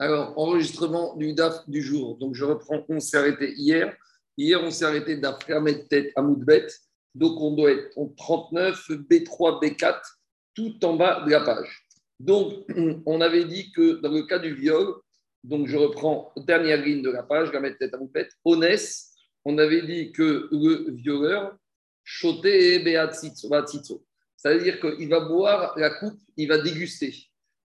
Alors, enregistrement du DAF du jour. Donc, je reprends, on s'est arrêté hier. Hier, on s'est arrêté DAF de Tête à Moudbet. Donc, on doit être en 39, B3, B4, tout en bas de la page. Donc, on avait dit que dans le cas du viol, donc je reprends dernière ligne de la page, Ramet Tête à Moudbet, Onès, on avait dit que le violeur, choté et beatzitzo. Ça veut dire qu'il va boire la coupe, il va déguster.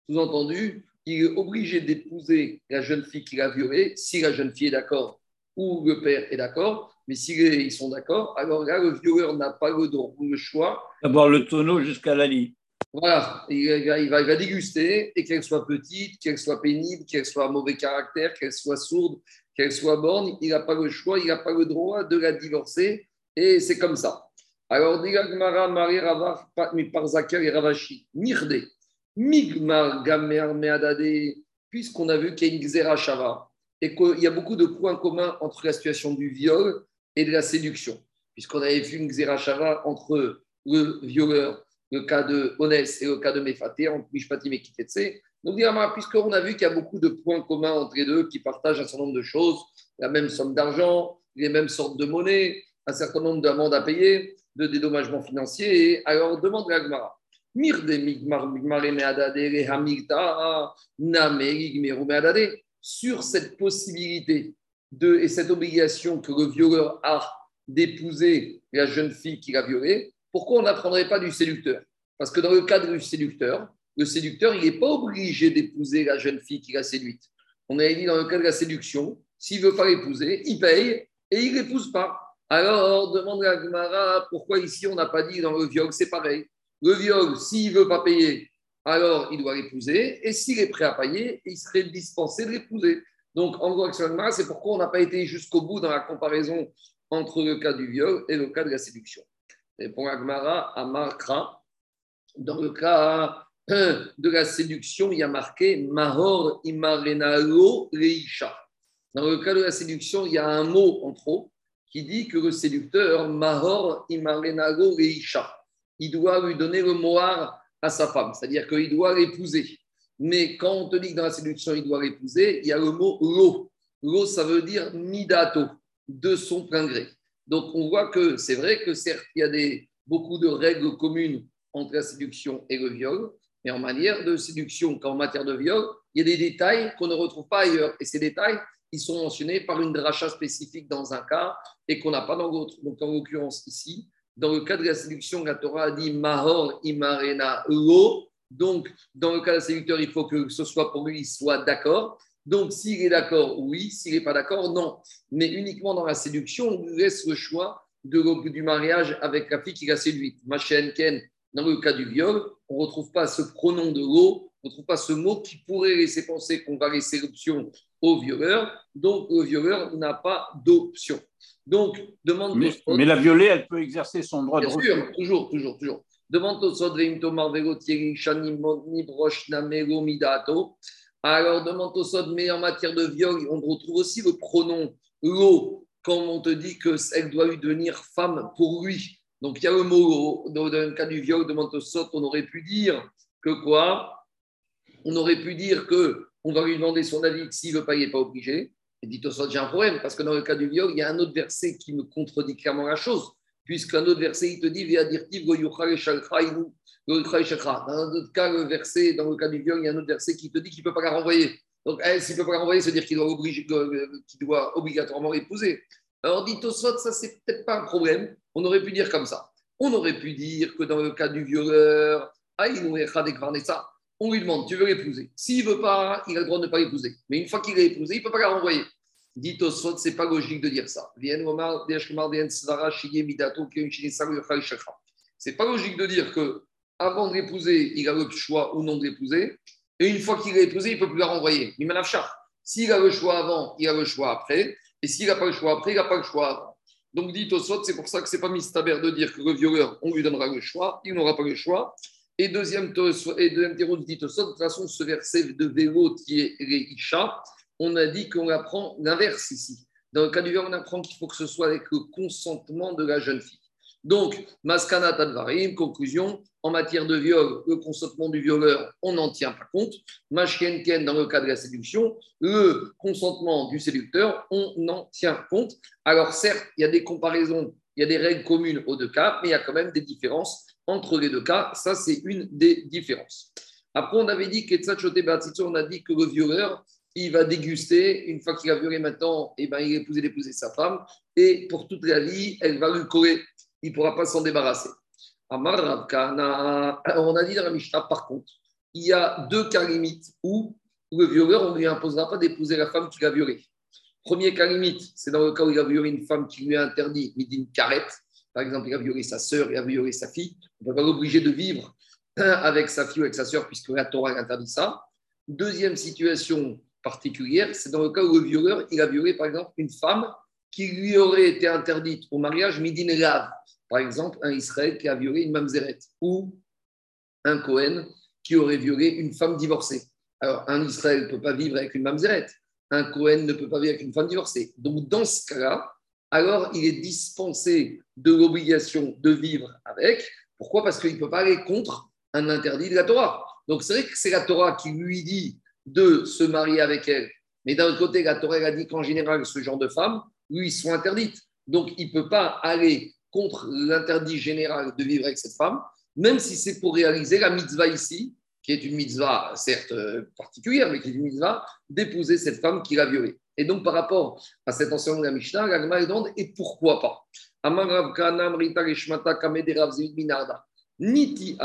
Sous-entendu, il est obligé d'épouser la jeune fille qu'il a violée, si la jeune fille est d'accord ou le père est d'accord. Mais s'ils sont d'accord, alors là, le violeur n'a pas le droit ou le choix. D'abord le tonneau jusqu'à la lit. Voilà, il va, il va, déguster et qu'elle soit petite, qu'elle soit pénible, qu'elle soit mauvais caractère, qu'elle soit sourde, qu'elle soit borne, il n'a pas le choix, il n'a pas le droit de la divorcer et c'est comme ça. Alors, Digagmara, Marie Ravar, par Zakir et Ravashi, Mirde. Migmar Gamer Meadade, puisqu'on a vu qu'il y a une Xera Shava et qu'il y a beaucoup de points communs entre la situation du viol et de la séduction, puisqu'on avait vu une Xera Shava entre le violeur, le cas de Honès et le cas de Mefaté, entre Mishpatim et Kitetse. Donc, puisqu'on a vu qu'il y a beaucoup de points communs entre les deux qui partagent un certain nombre de choses, la même somme d'argent, les mêmes sortes de monnaie, un certain nombre d'amendes à payer, de dédommagements financiers, alors demande à Gmara sur cette possibilité de, et cette obligation que le violeur a d'épouser la jeune fille qu'il a violée, pourquoi on n'apprendrait pas du séducteur? Parce que dans le cadre du séducteur, le séducteur, il n'est pas obligé d'épouser la jeune fille qu'il a séduite. On avait dit dans le cas de la séduction, s'il veut pas l'épouser, il paye et il ne l'épouse pas. Alors, demande à Gmara pourquoi ici on n'a pas dit dans le viol, c'est pareil? Le viol, s'il ne veut pas payer, alors il doit l'épouser. Et s'il est prêt à payer, il serait dispensé de l'épouser. Donc, en gros, c'est pourquoi on n'a pas été jusqu'au bout dans la comparaison entre le cas du viol et le cas de la séduction. Et pour Agmara, à Markra, dans le cas de la séduction, il y a marqué Mahor imarenalo reisha. Dans le cas de la séduction, il y a un mot en trop qui dit que le séducteur, Mahor imarenalo reisha il doit lui donner le moire à sa femme, c'est-à-dire qu'il doit l'épouser. Mais quand on te dit que dans la séduction, il doit l'épouser, il y a le mot lo. Lo, ça veut dire midato, de son plein gré. Donc on voit que c'est vrai que certes, il y a des, beaucoup de règles communes entre la séduction et le viol, mais en manière de séduction qu'en matière de viol, il y a des détails qu'on ne retrouve pas ailleurs. Et ces détails, ils sont mentionnés par une dracha spécifique dans un cas et qu'on n'a pas dans l'autre. Donc en l'occurrence ici, dans le cas de la séduction, la Torah a dit Mahor imarena lo. Donc, dans le cas de la séducteur, il faut que ce soit pour lui, il soit d'accord. Donc, s'il est d'accord, oui. S'il n'est pas d'accord, non. Mais uniquement dans la séduction, on lui laisse le choix de, du mariage avec la fille qui l'a séduite. Machen Ken, dans le cas du viol, on ne retrouve pas ce pronom de l'eau, on ne retrouve pas ce mot qui pourrait laisser penser qu'on va laisser l'option au violeur. Donc, le violeur n'a pas d'option. Donc, demande. Mais, mais, la violée, elle peut exercer son droit Bien de sûr, toujours, toujours, toujours. Demande. Alors, demande au mais en matière de viol, on retrouve aussi le pronom l'eau quand on te dit qu'elle doit lui devenir femme pour lui. Donc, il y a le mot dans le cas du viol, demande au on aurait pu dire que quoi? On aurait pu dire que on va lui demander son avis, s'il ne veut pas, il n'est pas obligé. Et dit Tosot, j'ai un problème, parce que dans le cas du viol, il y a un autre verset qui me contredit clairement la chose, puisqu'un autre verset, il te dit, Via dirtiv Dans un autre cas, le verset, dans le cas du viol, il y a un autre verset qui te dit qu'il ne peut pas la renvoyer. Donc, elle, s'il ne peut pas la renvoyer, c'est-à-dire qu'il doit, doit, obligatoirement l'épouser. Alors, dit Tosot, ça, c'est peut-être pas un problème. On aurait pu dire comme ça. On aurait pu dire que dans le cas du violeur, ça on lui demande, tu veux l'épouser? S'il ne veut pas, il a le droit de ne pas l'épouser. Mais une fois qu'il l'a épousé, il ne peut pas la renvoyer. Dit au ce n'est pas logique de dire ça. C'est pas logique de dire que avant de l'épouser, il a le choix ou non de l'épouser. Et une fois qu'il l'a épousée, il ne peut plus la renvoyer. S'il a le choix avant, il a le choix après. Et s'il n'a pas le choix après, il n'a pas le choix avant. Donc, dit au c'est pour ça que ce n'est pas mistaber de dire que le violeur, on lui donnera le choix, il n'aura pas le choix. Et deuxième, et deuxième dit de toute façon, ce verset de vélo Reisha, on a dit qu'on apprend l'inverse ici. Dans le cas du verbe, on apprend qu'il faut que ce soit avec le consentement de la jeune fille. Donc, Maskana Tadvarim, conclusion, en matière de viol, le consentement du violeur, on n'en tient pas compte. Mashkenken, dans le cas de la séduction, le consentement du séducteur, on en tient compte. Alors, certes, il y a des comparaisons, il y a des règles communes aux deux cas, mais il y a quand même des différences entre les deux cas. Ça, c'est une des différences. Après, on avait dit on a dit que le violeur, il va déguster, une fois qu'il a violé maintenant, eh ben, il a épousé d'épouser sa femme, et pour toute la vie, elle va lui coller. Il ne pourra pas s'en débarrasser. On a dit dans la Mishnah, par contre, il y a deux cas limites où le violeur, on ne lui imposera pas d'épouser la femme qu'il a violée. Premier cas limite, c'est dans le cas où il a violé une femme qui lui a interdit une carette. Par exemple, il a violé sa sœur, il a violé sa fille. On ne peut pas l'obliger de vivre avec sa fille ou avec sa sœur, puisque la Torah interdit ça. Deuxième situation particulière, c'est dans le cas où le violeur, il a violé, par exemple, une femme qui lui aurait été interdite au mariage midin lave. Par exemple, un Israël qui a violé une mamzeret ou un Cohen qui aurait violé une femme divorcée. Alors, un Israël ne peut pas vivre avec une mamzeret. Un Cohen ne peut pas vivre avec une femme divorcée. Donc, dans ce cas-là, alors il est dispensé de l'obligation de vivre avec. Pourquoi? Parce qu'il ne peut pas aller contre un interdit de la Torah. Donc, c'est vrai que c'est la Torah qui lui dit de se marier avec elle. Mais d'un autre côté, la Torah a dit qu'en général, ce genre de femmes, lui, sont interdites. Donc, il ne peut pas aller contre l'interdit général de vivre avec cette femme, même si c'est pour réaliser la mitzvah ici, qui est une mitzvah certes euh, particulière, mais qui est une mitzvah d'épouser cette femme qui l'a violée. Et donc, par rapport à cet enseignement de la Mishnah, la demande et pourquoi pas? Niti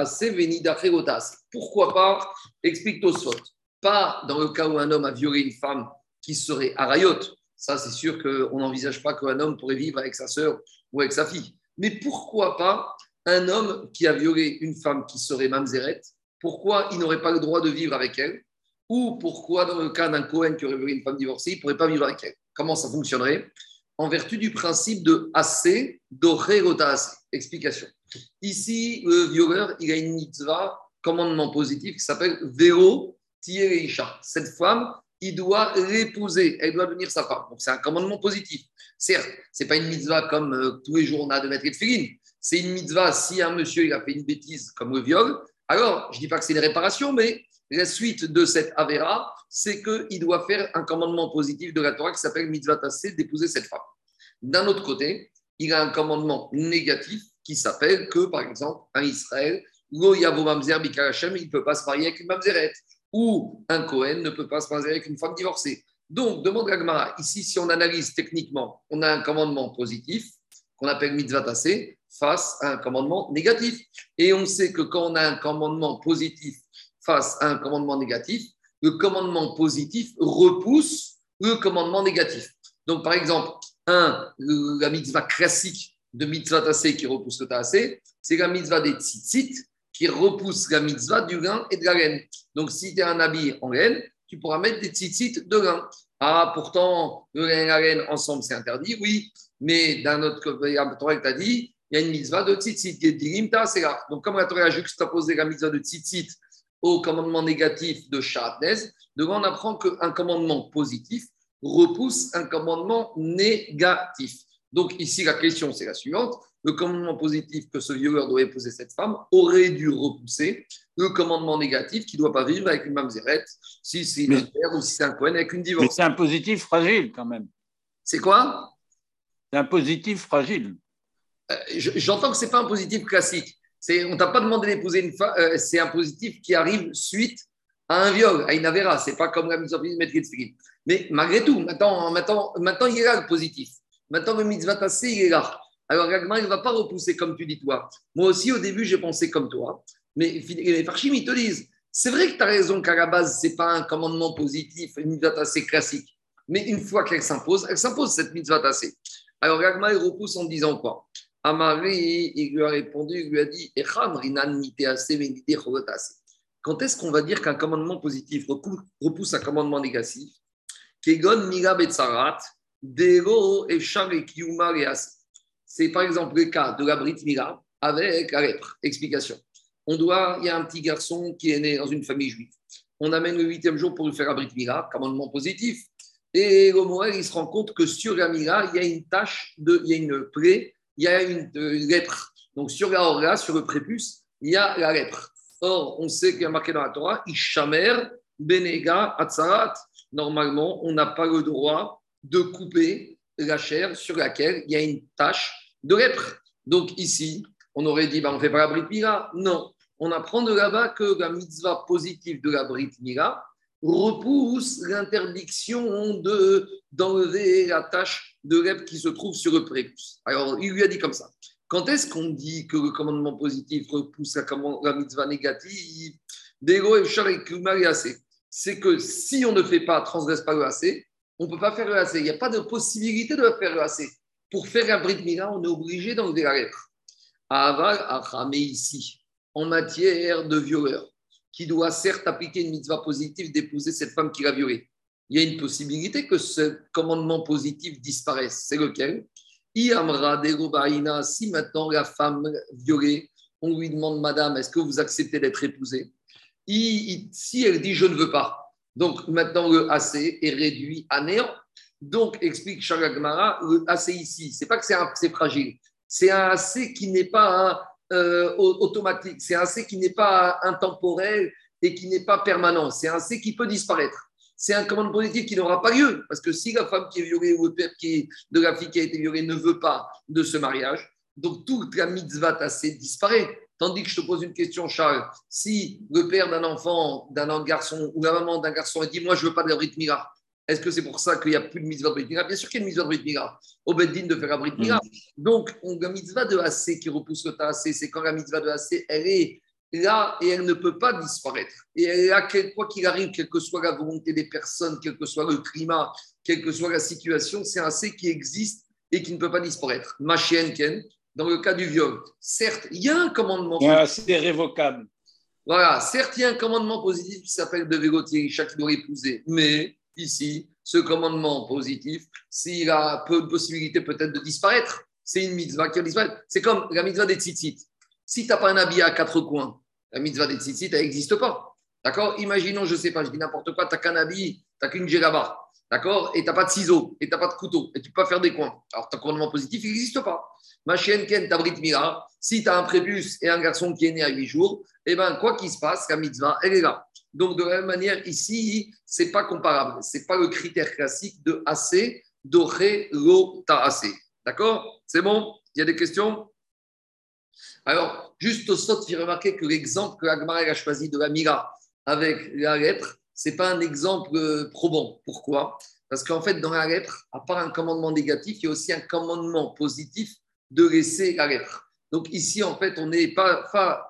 Pourquoi pas? Explique Tosfot. Pas dans le cas où un homme a violé une femme qui serait arayot. Ça, c'est sûr qu'on n'envisage pas qu'un homme pourrait vivre avec sa sœur ou avec sa fille. Mais pourquoi pas un homme qui a violé une femme qui serait mamzeret? Pourquoi il n'aurait pas le droit de vivre avec elle? Ou pourquoi, dans le cas d'un Cohen qui aurait violé une femme divorcée, il ne pourrait pas vivre avec elle? Comment ça fonctionnerait? En vertu du principe de assez, assez. Explication. Ici, le violeur, il a une mitzvah, commandement positif, qui s'appelle Véro Tiereisha. Cette femme, il doit l'épouser, elle doit devenir sa femme. Donc c'est un commandement positif. Certes, ce n'est pas une mitzvah comme euh, tous les jours on a de mettre de filine. C'est une mitzvah si un monsieur il a fait une bêtise comme le viol. Alors, je ne dis pas que c'est une réparation, mais la suite de cette avéra, c'est qu'il doit faire un commandement positif de la Torah qui s'appelle mitzvah d'épouser cette femme. D'un autre côté, il a un commandement négatif qui s'appelle que, par exemple, un Israël, il ne peut pas se marier avec une mamzeret ou un Cohen ne peut pas se marier avec une femme divorcée. Donc, demande Gagmara, ici, si on analyse techniquement, on a un commandement positif qu'on appelle mitzvah face à un commandement négatif. Et on sait que quand on a un commandement positif face à un commandement négatif, le commandement positif repousse le commandement négatif. Donc, par exemple, un, la mitzvah classique de mitzvah tassé qui repousse le tassé, c'est la mitzvah des tzitzit qui repousse la mitzvah du lin et de la laine. Donc, si tu as un habit en laine, tu pourras mettre des tzitzit de lin. Ah, pourtant, le lin et la laine ensemble, c'est interdit, oui. Mais d'un autre côté, la Torah t'a dit, il y a une mitzvah de tzitzit qui est dilimta, c'est là. Donc, comme la Torah a juxtaposé la mitzvah de tzitzit au commandement négatif de Shatnez, devant on apprend qu'un commandement positif repousse un commandement négatif. Donc, ici, la question, c'est la suivante le commandement positif que ce violeur doit épouser cette femme aurait dû repousser le commandement négatif qui ne doit pas vivre avec une mamzerette, si c'est une ou si c'est un Cohen avec une divorce. Mais c'est un positif fragile quand même. C'est quoi? C'est un positif fragile. Euh, j'entends que ce n'est pas un positif classique. On ne t'a pas demandé d'épouser une femme, euh, c'est un positif qui arrive suite à un viol, à une avéra. Ce n'est pas comme la mise en place de Mais malgré tout, maintenant, maintenant, maintenant, il est là le positif. Maintenant, le mitzvah tassé, il est là. Alors, Ragma, il ne va pas repousser comme tu dis toi. Moi aussi, au début, j'ai pensé comme toi. Mais les Farchim, ils te disent c'est vrai que tu raison qu'à la base, ce n'est pas un commandement positif, une mitzvah assez classique. Mais une fois qu'elle s'impose, elle s'impose cette mitzvah assez. Alors, Ragma, il repousse en disant quoi? Amari, il lui a répondu, il lui a dit Quand est-ce qu'on va dire qu'un commandement positif repousse un commandement négatif? C'est par exemple le cas de la Brit Mila avec la lèpre. Explication. On doit, il y a un petit garçon qui est né dans une famille juive. On amène le huitième jour pour lui faire la Brit Mila, commandement positif. Et le Moël, il se rend compte que sur la Mila, il y a une tache, de, il y a une plaie il y a une, lèpre. Donc sur la orga, sur le prépuce, il y a la lèpre. Or, on sait qu'il y a marqué dans la Torah, Ishamer, Benega, Atzarat. Normalement, on n'a pas le droit de couper la chair sur laquelle il y a une tache de lèpre. Donc ici, on aurait dit, bah, on ne fait pas la Brit Mila. Non, on apprend de là-bas que la mitzvah positive de la Brit Mila repousse l'interdiction de, d'enlever la tache de lèpre qui se trouve sur le prépuce. Alors, il lui a dit comme ça. Quand est-ce qu'on dit que le commandement positif repousse la, mitzvah négative C'est que si on ne fait pas, transgresse pas le AC, on ne peut pas faire le AC. Il n'y a pas de possibilité de faire le AC. Pour faire un brit mila, on est obligé d'enlever la lèpre. Aval, mais ici, en matière de violeur, qui doit certes appliquer une mitzvah positive d'épouser cette femme qui l'a violée, il y a une possibilité que ce commandement positif disparaisse. C'est lequel? Si maintenant la femme violée, on lui demande, Madame, est-ce que vous acceptez d'être épousée? Si elle dit, je ne veux pas, donc maintenant le AC est réduit à néant. Donc, explique Shagagmara, le AC ici, c'est pas que c'est fragile, c'est un AC qui n'est pas euh, automatique, c'est un AC qui n'est pas intemporel et qui n'est pas permanent, c'est un AC qui peut disparaître c'est un commandement positif qui n'aura pas lieu. Parce que si la femme qui est violée ou le père qui de la fille qui a été violée ne veut pas de ce mariage, donc toute la mitzvah tassée disparaît. Tandis que je te pose une question, Charles, si le père d'un enfant, d'un garçon ou la maman d'un garçon dit Moi, je ne veux pas de la Brit Mila, est-ce que c'est pour ça qu'il n'y a plus de mitzvah de Brit Mila Bien sûr qu'il y a une mitzvah de Brit Mila. Au Beddin de faire la Brit Mila. Mm. Donc, la mitzvah de AC qui repousse le tassé, c'est quand la mitzvah de AC, elle est là et elle ne peut pas disparaître. Et elle est là, quoi qu'il arrive, quelle que soit la volonté des personnes, quel que soit le climat, quelle que soit la situation, c'est un C qui existe et qui ne peut pas disparaître. Ken, dans le cas du viol, certes, il y a un commandement. c'est révocable. Voilà, certes, il y a un commandement positif qui s'appelle de vélotier, chaque doit épouser. Mais ici, ce commandement positif, s'il a peu de possibilité peut-être de disparaître, c'est une mitzvah qui va disparaître. C'est comme la mitzvah des tzitzit. Si tu n'as pas un habit à quatre coins, la mitzvah des tzitzit, elle n'existe pas. D'accord? Imaginons, je ne sais pas, je dis n'importe quoi, tu n'as qu'un habit, tu n'as qu'une. D'accord? Et tu n'as pas de ciseaux, et tu n'as pas de couteau, et tu peux pas faire des coins. Alors, ton commandement positif, il n'existe pas. Ma chienne Ken, ta Mira, si tu as un prépuce et un garçon qui est né à huit jours, eh ben, quoi qu'il se passe, la mitzvah, elle est là. Donc, de la même manière, ici, ce n'est pas comparable. Ce n'est pas le critère classique de AC, doré, lo, ta AC. D'accord? C'est bon? Il y a des questions? Alors, juste au sort, il remarquer que l'exemple que Agmar a choisi de la Mira avec la lèpre, ce n'est pas un exemple euh, probant. Pourquoi? Parce qu'en fait, dans la lèpre, à part un commandement négatif, il y a aussi un commandement positif de laisser la lèpre. Donc ici, en fait, on n'est pas,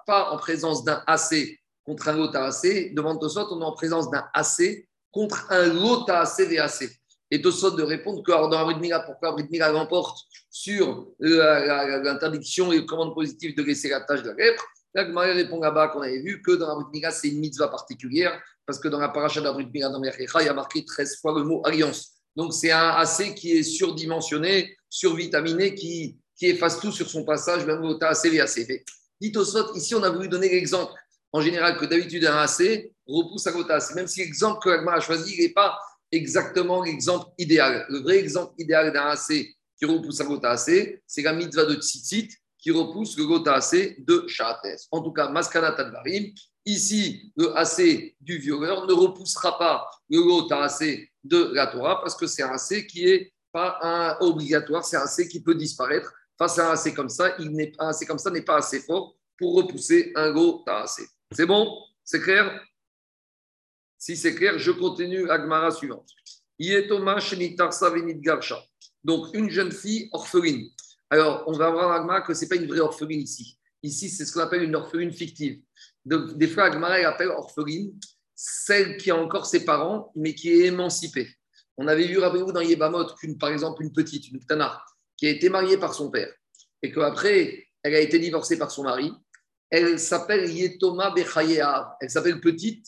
en présence d'un AC contre un autre AC. Devant Tosot, on est en présence d'un AC contre un autre AC VAC. Et Tosot de répondre que dans la Mira, pourquoi la Mira l'emporte sur l'interdiction et le commande positif de laisser la tâche de la lèpre. Là, répond là-bas qu'on avait vu que dans la Brit c'est une mitzvah particulière, parce que dans la paracha de la Brit dans il y a marqué 13 fois le mot alliance. Donc, c'est un AC qui est surdimensionné, survitaminé, qui, qui efface tout sur son passage, même au AC et ACV. Dites au ici, on a voulu donner l'exemple, en général, que d'habitude, un AC repousse à côté AC. Même si l'exemple que Agmar a choisi n'est pas exactement l'exemple idéal. Le vrai exemple idéal d'un AC qui repousse un gota assez, c'est la mitzvah de tzitzit qui repousse le gota assez de Shahates. En tout cas, Maskana Tadvarim, ici, le assez du violeur ne repoussera pas le gota assez de la Torah parce que c'est un assez qui est pas obligatoire, c'est un assez qui peut disparaître. Face à un assez comme ça, il n'est un assez comme ça n'est pas assez fort pour repousser un gota assez. C'est bon? C'est clair? Si c'est clair, je continue Agmara suivante. Yetoma. Donc, une jeune fille orpheline. Alors, on va voir Agma que ce n'est pas une vraie orpheline ici. Ici, c'est ce qu'on appelle une orpheline fictive. Donc, des fois, Agma appelle orpheline celle qui a encore ses parents, mais qui est émancipée. On avait vu, rappelez-vous, dans Yébamot, qu'une, par exemple, une petite, une Tana, qui a été mariée par son père, et qu'après, elle a été divorcée par son mari. Elle s'appelle Yetoma Bechayea. Elle s'appelle petite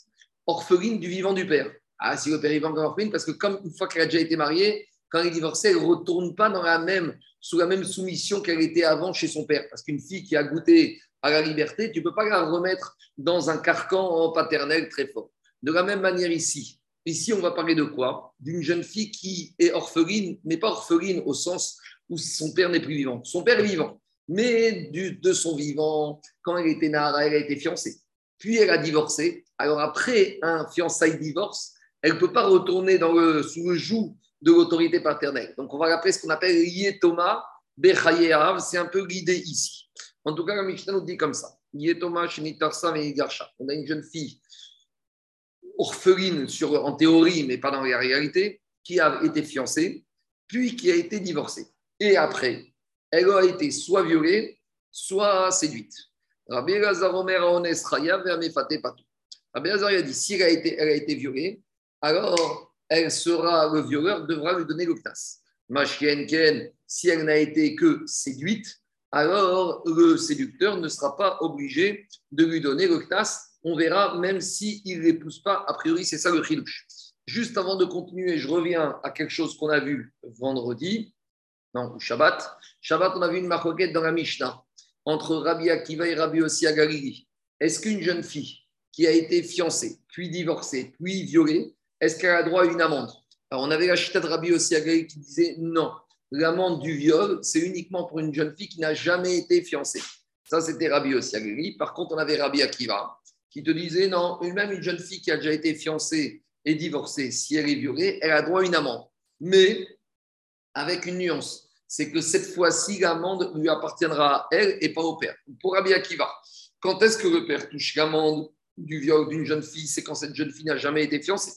orpheline du vivant du père. Ah, si le père est encore orpheline, parce que comme une fois qu'elle a déjà été mariée, quand elle est divorcée, elle ne retourne pas dans la même, sous la même soumission qu'elle était avant chez son père. Parce qu'une fille qui a goûté à la liberté, tu ne peux pas la remettre dans un carcan paternel très fort. De la même manière ici, Ici, on va parler de quoi? D'une jeune fille qui est orpheline, mais pas orpheline au sens où son père n'est plus vivant. Son père est vivant, mais de son vivant, quand elle était nara, elle a été fiancée. Puis elle a divorcé. Alors après un fiançailles divorce, elle ne peut pas retourner sous le joug de l'autorité paternelle. Donc on va l'appeler ce qu'on appelle Yetoma Bechayeav. C'est un peu l'idée ici. En tout cas, la Mishnah nous dit comme ça. Garsha. On a une jeune fille orpheline en théorie, mais pas dans la réalité, qui a été fiancée, puis qui a été divorcée. Et après, elle a été soit violée, soit séduite. Rabbi Elazar Omer Aones Chayav Ve'amefate Patou. Rabbi Elazar dit si elle a, été, elle a été violée, alors elle sera, le violeur devra lui donner le knas. Ken, si elle n'a été que séduite, alors le séducteur ne sera pas obligé de lui donner le. On verra, même s'il ne l'épouse pas, a priori, c'est ça le chidouche. Juste avant de continuer, je reviens à quelque chose qu'on a vu vendredi, non, Shabbat. Shabbat, on a vu une marquette dans la Mishnah entre Rabbi Akiva et Rabbi Ossi Galili. Est-ce qu'une jeune fille qui a été fiancée, puis divorcée, puis violée, est-ce qu'elle a droit à une amende? Alors, on avait la chita de Rabbi Ossi Galili qui disait non, l'amende du viol, c'est uniquement pour une jeune fille qui n'a jamais été fiancée. Ça, c'était Rabbi Ossi Galili. Par contre, on avait Rabbi Akiva qui te disait non, même une jeune fille qui a déjà été fiancée et divorcée, si elle est violée, elle a droit à une amende. Mais avec une nuance c'est que cette fois-ci, l'amende lui appartiendra à elle et pas au père. Pour Rabbi Akiva, quand est-ce que le père touche l'amende du viol d'une jeune fille? C'est quand cette jeune fille n'a jamais été fiancée.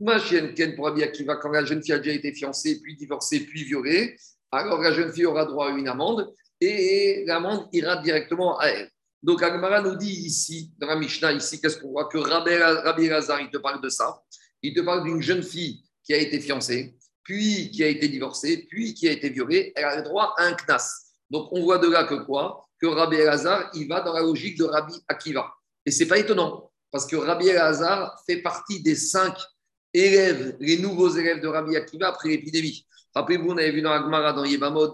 Ma chienne Ken pour Rabbi Akiva, quand la jeune fille a déjà été fiancée, puis divorcée, puis violée, alors la jeune fille aura droit à une amende et l'amende ira directement à elle. Donc Agmara nous dit ici, dans la Mishnah, qu'est-ce qu'on voit? Que Rabbi Lazar, il te parle de ça. Il te parle d'une jeune fille qui a été fiancée puis qui a été divorcée, puis qui a été violée, elle a le droit à un knas. Donc on voit de là que quoi? Que Rabbi Elazar, il va dans la logique de Rabbi Akiva. Et c'est pas étonnant, parce que Rabbi Elazar fait partie des cinq élèves, les nouveaux élèves de Rabbi Akiva après l'épidémie. Rappelez-vous, on avait vu dans Agmara, dans Yebamot,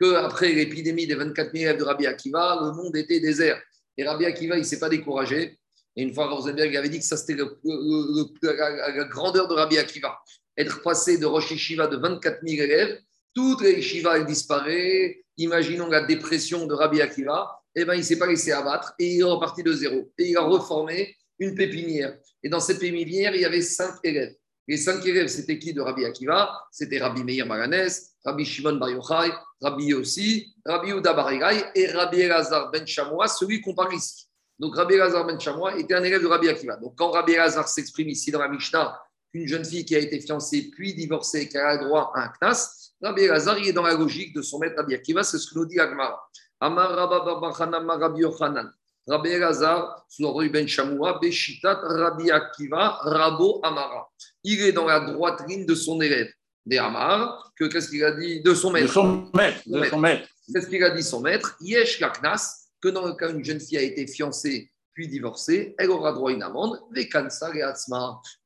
qu'après l'épidémie des 24 000 élèves de Rabbi Akiva, le monde était désert. Et Rabbi Akiva, il ne s'est pas découragé. Et une fois, Rosenberg avait dit que ça, c'était la, grandeur de Rabbi Akiva être passé de Rosh Yeshiva de 24 000 élèves, toute les Yeshiva, elle disparaît. Imaginons la dépression de Rabbi Akiva. Eh bien, il ne s'est pas laissé abattre et il est reparti de zéro. Et il a reformé une pépinière. Et dans cette pépinière, il y avait cinq élèves. Les cinq élèves, c'était qui de Rabbi Akiva? C'était Rabbi Meir Maganès, Rabbi Shimon Bar Yochai, Rabbi Yossi, Rabbi Uda Barigai et Rabbi Elazar Ben Chamois, celui qu'on parle ici. Donc Rabbi Elazar Ben Chamois était un élève de Rabbi Akiva. Donc quand Rabbi Elazar s'exprime ici dans la Mishnah, une jeune fille qui a été fiancée puis divorcée, qui a droit à un knas, Rabbi Elazar, il est dans la logique de son maître Rabbi Akiva, c'est ce que nous dit Agmara. Amar Rabbi Yochanan. Rabbi Elazar, sous Ben Shamoua, Beshitat Rabbi Akiva, Rabo Amara. Il est dans la droite ligne de son élève, des Amar, que qu'est-ce qu'il a dit de son maître? De son maître. De son maître. Qu'est-ce qu'il a dit son maître? Yesh Kaknas, que dans le cas où une jeune fille a été fiancée divorcée, elle aura droit à une amende, et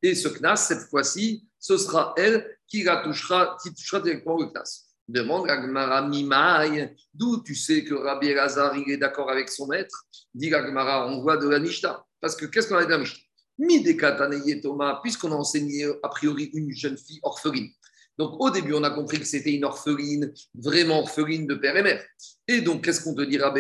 Et ce knas, cette fois-ci, ce sera elle qui la touchera, qui touchera directement le knas. Demande à Gmara Mimaï, d'où tu sais que Rabbi Elazar, il est d'accord avec son maître? Dit Gmara, on voit de la Mishnah. Parce que qu'est-ce qu'on a dit dans la Mishnah? Thomas, puisqu'on a enseigné a priori une jeune fille orpheline. Donc au début, on a compris que c'était une orpheline, vraiment orpheline de père et mère. Et donc, qu'est-ce qu'on te dira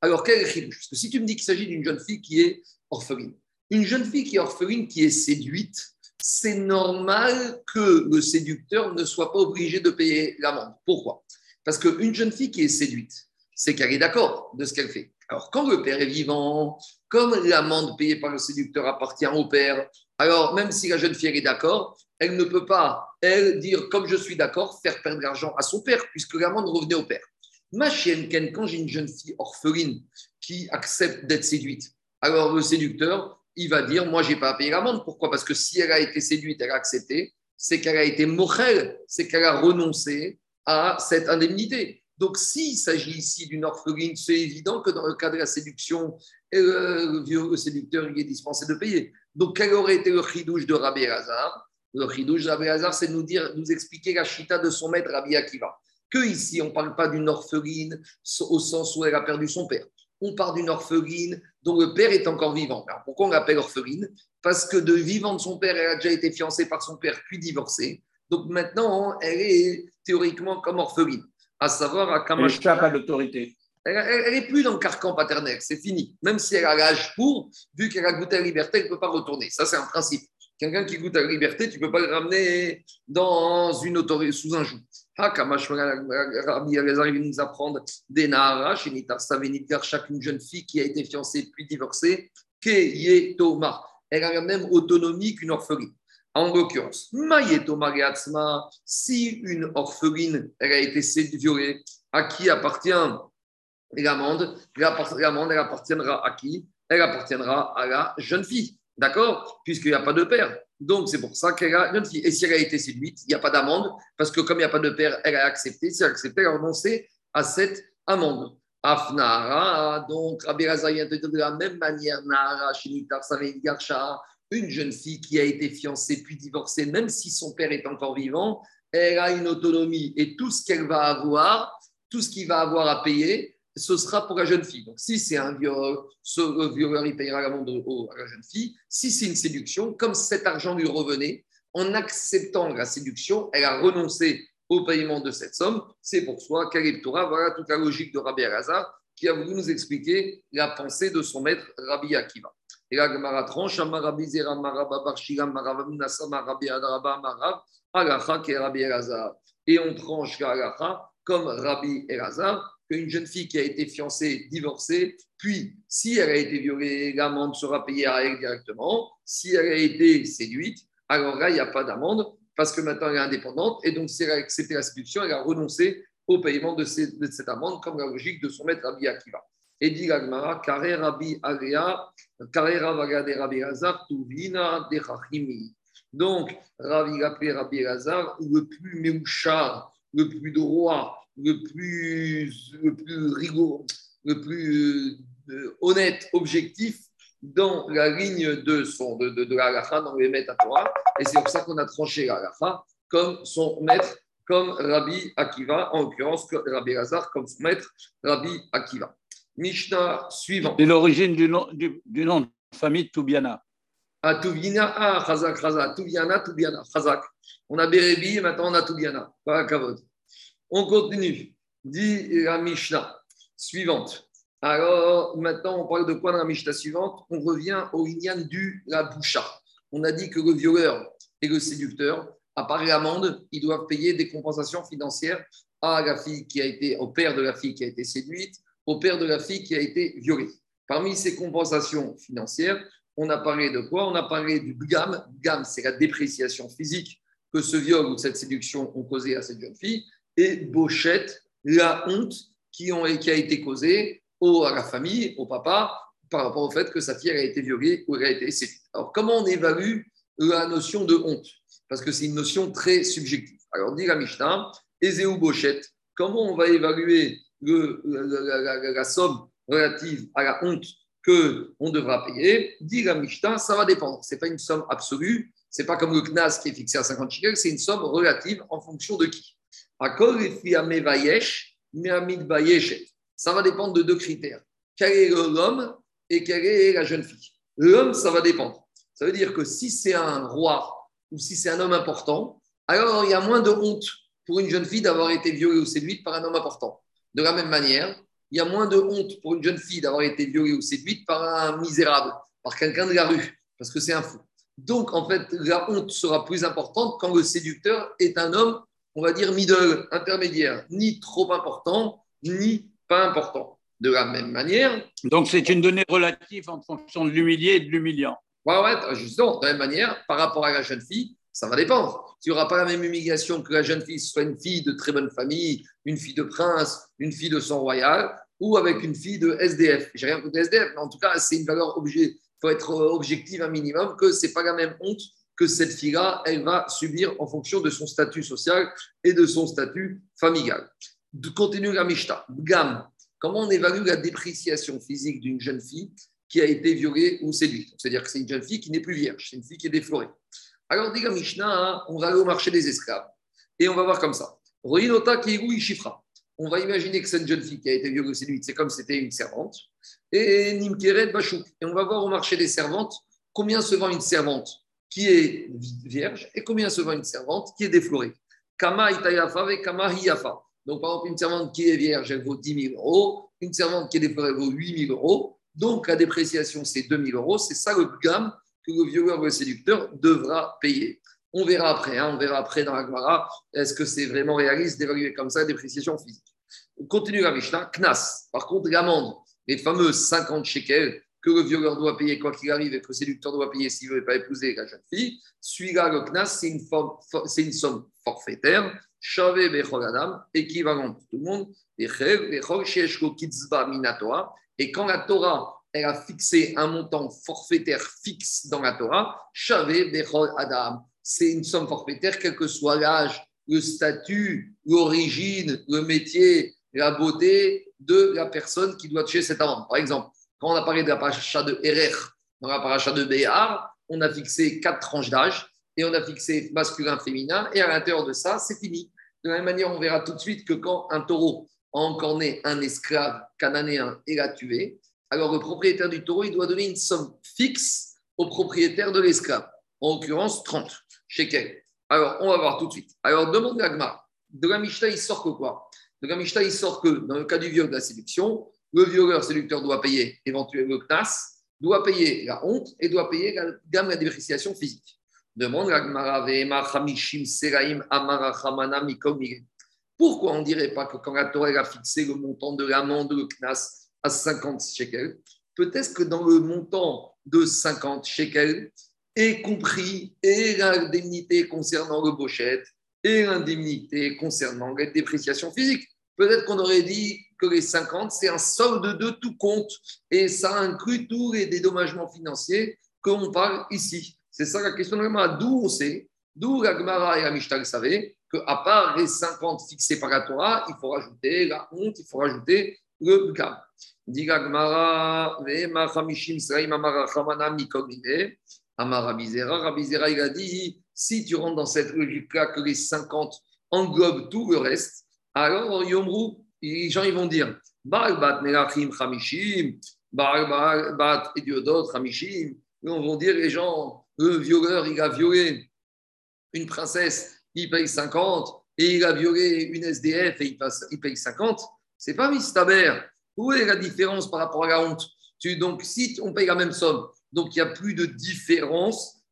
Alors, quel est Parce que si tu me dis qu'il s'agit d'une jeune fille qui est orpheline, une jeune fille qui est orpheline, qui est séduite, c'est normal que le séducteur ne soit pas obligé de payer l'amende. Pourquoi? Parce qu'une jeune fille qui est séduite, c'est qu'elle est d'accord de ce qu'elle fait. Alors, quand le père est vivant, comme l'amende payée par le séducteur appartient au père, alors même si la jeune fille est d'accord, elle ne peut pas, elle, dire comme je suis d'accord, faire perdre l'argent à son père, puisque l'amende revenait au père. Ma chienne, quand j'ai une jeune fille orpheline qui accepte d'être séduite, alors le séducteur, il va dire Moi, je n'ai pas à payer l'amende. Pourquoi? Parce que si elle a été séduite, elle a accepté, c'est qu'elle a été mochelle, c'est qu'elle a renoncé à cette indemnité. Donc, s'il s'agit ici d'une orpheline, c'est évident que dans le cas de la séduction, euh, le séducteur il est dispensé de payer. Donc, quel aurait été le chidouche de Rabbi Hazar Le chidouche de Rabbi Hazar, c'est nous, dire, nous expliquer la chita de son maître Rabbi Akiva. Que ici, on ne parle pas d'une orpheline au sens où elle a perdu son père. on part d'une orpheline dont le père est encore vivant. Alors, pourquoi on l'appelle orpheline? Parce que de vivant de son père, elle a déjà été fiancée par son père, puis divorcée. Donc maintenant, elle est théoriquement comme orpheline. À savoir, à Kamash. Elle à l'autorité. Elle n'est plus dans le carcan paternel, c'est fini. Même si elle a l'âge pour, vu qu'elle a goûté à la liberté, elle ne peut pas retourner. Ça, c'est un principe. Quelqu'un qui goûte à la liberté, tu ne peux pas le ramener dans une autorité, sous un joug. Rabbi Elazar nous apprendre des Nahara, une jeune fille qui a été fiancée puis divorcée, Thomas. Elle a la même autonomie qu'une orpheline. En l'occurrence, si une orpheline elle a été violée, à qui appartient l'amende L'amende, elle appartiendra à qui? Elle appartiendra à la jeune fille. D'accord? Puisqu'il n'y a pas de père. Donc, c'est pour ça qu'elle a une fille. Et si elle a été séduite, il n'y a pas d'amende, parce que comme il n'y a pas de père, elle a accepté. Si elle a accepté, elle a renoncé à cette amende. Afnara, donc Rabbi de la même manière, Nara, Shinitar, Garsha, une jeune fille qui a été fiancée puis divorcée, même si son père est encore vivant, elle a une autonomie et tout ce qu'elle va avoir, tout ce qu'il va avoir à payer, ce sera pour la jeune fille. Donc, si c'est un viol, ce violeur, il payera l'amende à la jeune fille. Si c'est une séduction, comme cet argent lui revenait, en acceptant la séduction, elle a renoncé au paiement de cette somme. C'est pour soi qu'elle Torah. Voilà toute la logique de Rabbi Elazar qui a voulu nous expliquer la pensée de son maître Rabbi Akiva. Et la Gemara tranche, Rabbi Zera, Rabbi Adraba, Rabbi Elazar. Et on tranche la comme Rabbi Elazar qu'une jeune fille qui a été fiancée, divorcée, puis si elle a été violée, l'amende sera payée à elle directement. Si elle a été séduite, alors là, il n'y a pas d'amende parce que maintenant elle est indépendante et donc si elle a accepté la séduction, elle a renoncé au paiement de, cette amende comme la logique de son maître Rabbi Akiva. Et dit l'Agmara, Kare Rabbi Agria, Kare de Rabbi Hazar, Tuvina de Chachimi. Donc, Rabbi Rabbi Hazar, le plus méouchard, le plus droit, le plus, le plus rigoureux, le plus euh, honnête, objectif dans la ligne de, son, de, de, de la dans les maîtres à Torah. Et c'est pour ça qu'on a tranché la comme son maître, comme Rabbi Akiva, en l'occurrence Rabbi Lazar comme son maître, Rabbi Akiva. Mishnah suivant. C'est l'origine du nom, du, nom de famille Toubiana. Ah, Toubiana, ah, Chazak, Chazak, Toubiana, Toubiana, Chazak. On a Bérébi et maintenant on a Toubiana. Pas Kavod. On continue. Dit la Mishnah suivante. Alors, maintenant, on parle de quoi dans la Mishnah suivante? On revient au Inyan du la boucha. On a dit que le violeur et le séducteur, à part l'amende, ils doivent payer des compensations financières à la qui a été, au père de la fille qui a été séduite, au père de la fille qui a été violée. Parmi ces compensations financières, on a parlé de quoi? On a parlé du bgam. Bgam, c'est la dépréciation physique que ce viol ou cette séduction ont causé à cette jeune fille et Bochette, la honte qui, a été causée au, à la famille, au papa, par rapport au fait que sa fille a été violée ou a été séduite. Alors, comment on évalue la notion de honte? Parce que c'est une notion très subjective. Alors, dit la Mishnah, Ezeu Bochette, comment on va évaluer la, somme relative à la honte qu'on devra payer? Dit la Mishnah, ça va dépendre. Ce n'est pas une somme absolue, ce n'est pas comme le CNAS qui est fixé à 50 shekels, c'est une somme relative en fonction de qui? Ça va dépendre de deux critères. Quel est l'homme et quelle est la jeune fille L'homme, ça va dépendre. Ça veut dire que si c'est un roi ou si c'est un homme important, alors il y a moins de honte pour une jeune fille d'avoir été violée ou séduite par un homme important. De la même manière, il y a moins de honte pour une jeune fille d'avoir été violée ou séduite par un misérable, par quelqu'un de la rue, parce que c'est un fou. Donc, en fait, la honte sera plus importante quand le séducteur est un homme on va dire middle, intermédiaire, ni trop important, ni pas important. De la même manière. Donc, c'est une donnée relative en fonction de l'humilié et de l'humiliant. Ouais, ouais, justement, de la même manière, par rapport à la jeune fille, ça va dépendre. Il n'y aura pas la même humiliation que la jeune fille soit une fille de très bonne famille, une fille de prince, une fille de sang royal, ou avec une fille de SDF. J'ai rien contre SDF, mais en tout cas, c'est une valeur objet. Il faut être objectif un minimum, que ce n'est pas la même honte que cette fille-là, elle va subir en fonction de son statut social et de son statut familial. De continuer la Mishnah. Gam, comment on évalue la dépréciation physique d'une jeune fille qui a été violée ou séduite? C'est-à-dire que c'est une jeune fille qui n'est plus vierge, c'est une fille qui est déflorée. Alors, dit la Mishnah, on va aller au marché des esclaves et on va voir comme ça. Roinota. On va imaginer que cette jeune fille qui a été violée séduite, c'est comme si c'était une servante. Et Nimkeret Bachouk. Et on va voir au marché des servantes combien se vend une servante qui est vierge et combien se vend une servante qui est déflorée. Kama Itayafa et Kama Hiyafa. Donc, par exemple, une servante qui est vierge, elle vaut 10 000 euros. Une servante qui est déflorée vaut 8 000 euros. Donc, la dépréciation, c'est 2 000 euros. C'est ça le gamme que le violeur ou le séducteur devra payer. On verra après, hein, on verra après dans la Gemara, est-ce que c'est vraiment réaliste d'évaluer comme ça la dépréciation physique. On continue la Mishnah. Knas, par contre, l'amende, les fameux 50 shekels que le violeur doit payer quoi qu'il arrive et que le séducteur doit payer s'il ne veut pas épouser la jeune fille, celui-là, le c'est une, une, somme forfaitaire, Shave Becholadam, équivalent pour tout le monde, et quand la Torah elle a fixé un montant forfaitaire fixe dans la Torah, Shave Bechol Adam. C'est une somme forfaitaire, quel que soit l'âge, le statut, l'origine, le métier, la beauté de la personne qui doit toucher cette amende. Par exemple, quand on a parlé de la paracha de Erer, dans la paracha de Béar, on a fixé quatre tranches d'âge et on a fixé masculin, féminin, et à l'intérieur de ça, c'est fini. De la même manière, on verra tout de suite que quand un taureau a encore né un esclave cananéen et l'a tué, alors le propriétaire du taureau, il doit donner une somme fixe au propriétaire de l'esclave, en l'occurrence 30 shekels. Alors, on va voir tout de suite. Alors, demande l'agma. De la Mishnah, il sort que quoi? De la Mishnah, il sort que dans le cas du viol de la séduction, le violeur séducteur doit payer éventuellement le CNAS, doit payer la honte et doit payer la gamme de dépréciation physique. Demande. Pourquoi on ne dirait pas que quand la Torah a fixé le montant de l'amende, le CNAS, à 50 shekels, peut-être que dans le montant de 50 shekels est compris et l'indemnité concernant le bochette et l'indemnité concernant la dépréciation physique. Peut-être qu'on aurait dit que les 50, c'est un solde de tout compte et ça inclut tous les dédommagements financiers qu'on parle ici. C'est ça la question de la D'où on sait, d'où la Gemara et la Mishnah savaient qu'à part les 50 fixés par la Torah, il faut rajouter la honte, il faut rajouter le gam. Amara Rabizera, il a dit si tu rentres dans cette logique-là que les 50 englobent tout le reste, alors Yomru, les gens ils vont dire Bat Melachim Chamishim, Bat Ediodot Chamishim. On vont dire les gens, le violeur, il a violé une princesse, il paye 50, et il a violé une SDF et il, passe, il paye 50. C'est pas Mistaber. Où est la différence par rapport à la honte? Donc, si on paye la même somme, donc il n'y a plus de différence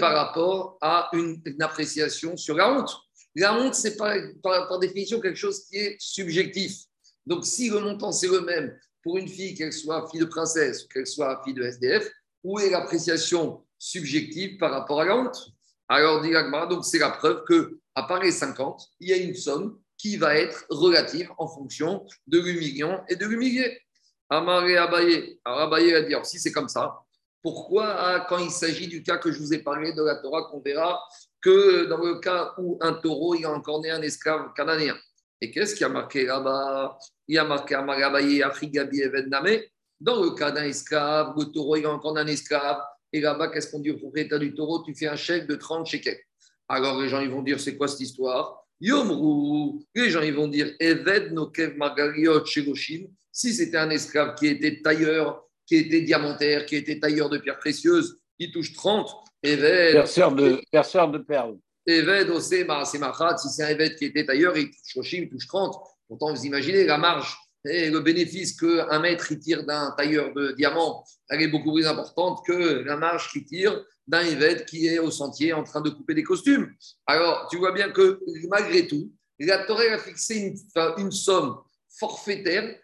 par rapport à une, appréciation sur la honte. La honte, c'est par, définition quelque chose qui est subjectif. Donc, si le montant, c'est le même pour une fille, qu'elle soit fille de princesse qu'elle soit fille de SDF, où est l'appréciation subjective par rapport à la honte Alors, dit donc c'est la preuve que à part les 50, il y a une somme qui va être relative en fonction de l'humiliant et de l'humilié. Amaré Abaye. Alors Abaye a dit, si c'est comme ça, pourquoi ah, quand il s'agit du cas que je vous ai parlé de la Torah, qu'on verra que dans le cas où un taureau, il a encore né un esclave cananéen Et qu'est-ce qui a marqué là-bas? Il a marqué Amaré Abaye, Afrigabi Evedname. Dans le cas d'un esclave, le taureau, il a encore un esclave. Et là-bas, qu'est-ce qu'on dit au propriétaire du taureau? Tu fais un chèque de 30 shekels. Alors les gens, ils vont dire, c'est quoi cette histoire? Yomru, les gens ils vont dire Eved Nokev Margariot Shiroshim, si c'était un esclave qui était tailleur, qui était diamantaire, qui était tailleur de pierres précieuses, il touche 30. Eved. Perceur de, perceur de perles. Eved Osema Semachat, si c'est un Eved qui était tailleur, il touche il touche 30. Pourtant, vous imaginez la marge et le bénéfice qu'un maître il tire d'un tailleur de diamant, elle est beaucoup plus importante que la marge qu'il tire d'un évêque qui est au sentier en train de couper des costumes. Alors, tu vois bien que malgré tout, la Torah a fixé une, somme forfaitaire,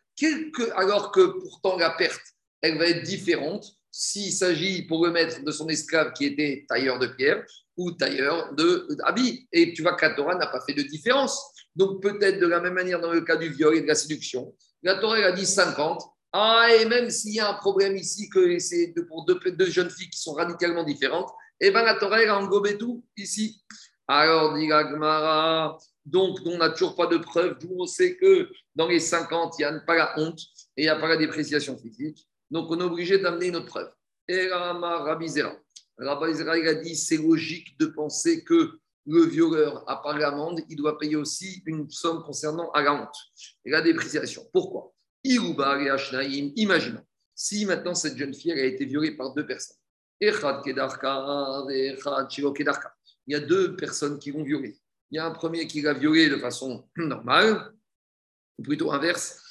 alors que pourtant la perte, elle va être différente s'il s'agit pour le maître de son esclave qui était tailleur de pierre ou tailleur d'habits. Et tu vois que la Torah n'a pas fait de différence. Donc peut-être de la même manière dans le cas du viol et de la séduction, la Torah a dit 50, ah, et même s'il y a un problème ici, que c'est pour deux, jeunes filles qui sont radicalement différentes, eh bien la Torah a engobé tout ici. Alors, dit Gagmara, donc on n'a toujours pas de preuve, d'où on sait que dans les 50, il n'y a pas la honte et il n'y a pas la dépréciation physique. Donc on est obligé d'amener une autre preuve. Et Rabbi Zera. Il a dit c'est logique de penser que le violeur, à part l'amende, il doit payer aussi une somme concernant à la honte et la dépréciation. Pourquoi? Imaginons, si maintenant cette jeune fille a été violée par deux personnes, il y a deux personnes qui vont violer. Il y a un premier qui l'a violée de façon normale, ou plutôt inverse.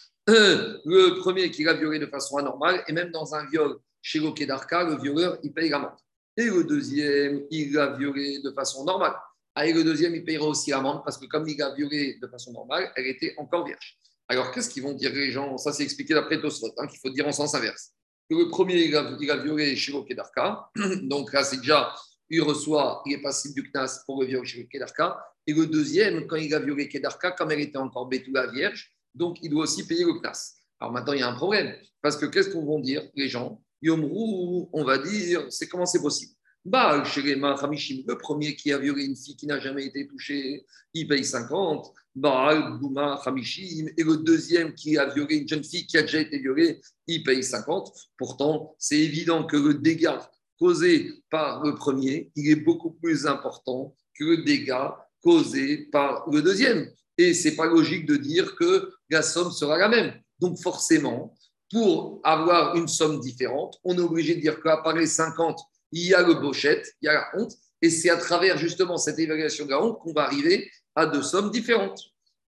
Le premier qui l'a violée de façon anormale, et même dans un viol chez Lokedarka, le violeur, il paye l'amende. Et le deuxième, il l'a violée de façon normale. Ah, et le deuxième, il payera aussi l'amende parce que comme il l'a violée de façon normale, elle était encore vierge. Alors, qu'est-ce qu'ils vont dire les gens? Ça, c'est expliqué d'après Tosfot, hein, qu'il faut dire en sens inverse. le premier, il a, violé chez Kedarka. Donc là, c'est déjà, il reçoit, il est passible du Knas pour le viol chez Kedarka. Et le deuxième, quand il a violé Kedarka, comme elle était encore la vierge, donc il doit aussi payer le Knas. Alors maintenant, il y a un problème. Parce que qu'est-ce qu'on va dire, les gens? Yomrou, on va dire, c'est comment c'est possible? Baal le premier qui a violé une fille qui n'a jamais été touchée, il paye 50. Baal Bouma Hamishim. Et le deuxième qui a violé une jeune fille qui a déjà été violée, il paye 50. Pourtant, c'est évident que le dégât causé par le premier, il est beaucoup plus important que le dégât causé par le deuxième. Et c'est pas logique de dire que la somme sera la même. Donc forcément, pour avoir une somme différente, on est obligé de dire qu'à part les 50 il y a le bochette, il y a la honte, et c'est à travers justement cette évaluation de la honte qu'on va arriver à deux sommes différentes.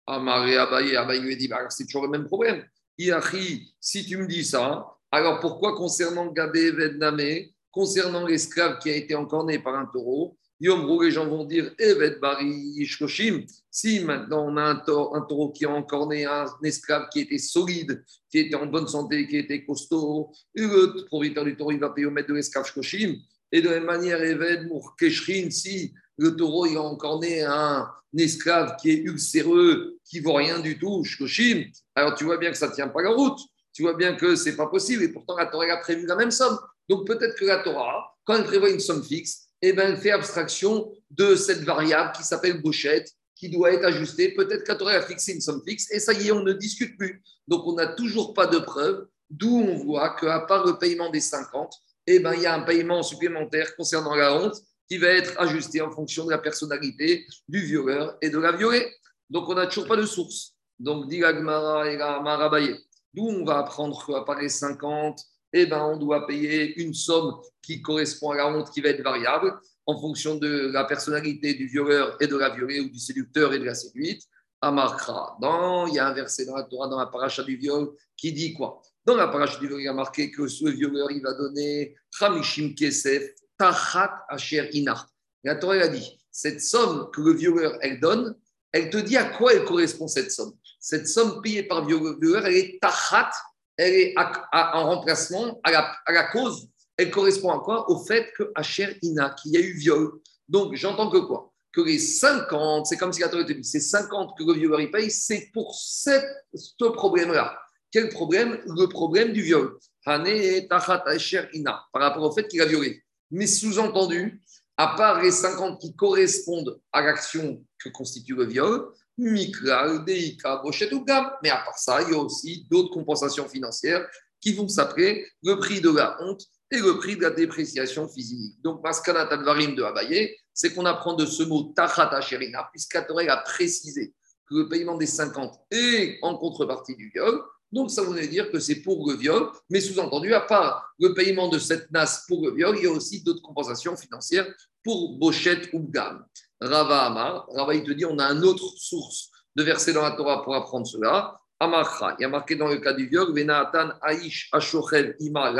Amaré Abaye, Abaye lui dit, bah, c'est toujours le même problème. Iachi, si tu me dis ça, alors pourquoi concernant Gabé Vedname, concernant l'esclave qui a été encore né par un taureau, Yom les gens vont dire Evet Bari Si maintenant on a un taureau, un taureau qui a encore né un esclave qui était solide, qui était en bonne santé, qui était costaud, le propriétaire du taureau il va payer au maître de l'esclave Shkoshim. Et de la même manière, Eved Keshrin, si le taureau il a encore né un, esclave qui est ulcéreux, qui vaut rien du tout, Shkoshim, alors tu vois bien que ça ne tient pas la route. Tu vois bien que ce n'est pas possible. Et pourtant, la Torah a prévu la même somme. Donc peut-être que la Torah, quand elle prévoit une somme fixe, eh ben, fait abstraction de cette variable qui s'appelle Bochette, qui doit être ajustée. Peut-être que la Torah a fixé une somme fixe. Et ça y est, on ne discute plus. Donc on n'a toujours pas de preuve, d'où on voit qu'à part le paiement des 50, eh ben, il y a un paiement supplémentaire concernant la honte qui va être ajusté en fonction de la personnalité du violeur et de la violée. Donc, on n'a toujours pas de source. Donc, dit et Marabaye. D'où on va apprendre qu'à part les 50, eh ben, on doit payer une somme qui correspond à la honte qui va être variable en fonction de la personnalité du violeur et de la violée ou du séducteur et de la séduite. Amarkra. Dans, il y a un verset dans la Torah, dans la paracha du viol, qui dit quoi? Dans la paracha du viol, il y a marqué que ce violeur, il va donner Hamishim Kesef Tachat Asher Inart. La Torah a dit cette somme que le violeur, elle donne, elle te dit à quoi elle correspond cette somme? Cette somme payée par le violeur, elle est Tachat, elle est en remplacement à la, cause. Elle correspond à quoi? Au fait que Asher Ina, qu'il y a eu viol. Donc, j'entends que quoi? Que les 50, c'est comme si la Torah te dit, c'est 50 que le violeur y paye, c'est pour ce problème-là. Quel problème? Le problème du viol. Par rapport au fait qu'il a violé. Mais sous-entendu, à part les 50 qui correspondent à l'action que constitue le viol, Mikral, Deika, Bochet ou Gam. Mais à part ça, il y a aussi d'autres compensations financières qui vont s'appeler le prix de la honte et le prix de la dépréciation physique. Donc, Maskana Tadvarim de Abaye, c'est qu'on apprend de ce mot Tachata Sherina, puisqu'Atorel a précisé que le paiement des 50 est en contrepartie du viol. Donc, ça voudrait dire que c'est pour le viol, mais sous-entendu, à part le paiement de cette NAS pour le viol, il y a aussi d'autres compensations financières pour Bochette ou Gam. Rava Amar, Rava, il te dit on a une autre source de verset dans la Torah pour apprendre cela. Amarcha, il y a marqué dans le cas du viol, Venatan Aish Ashochev Ima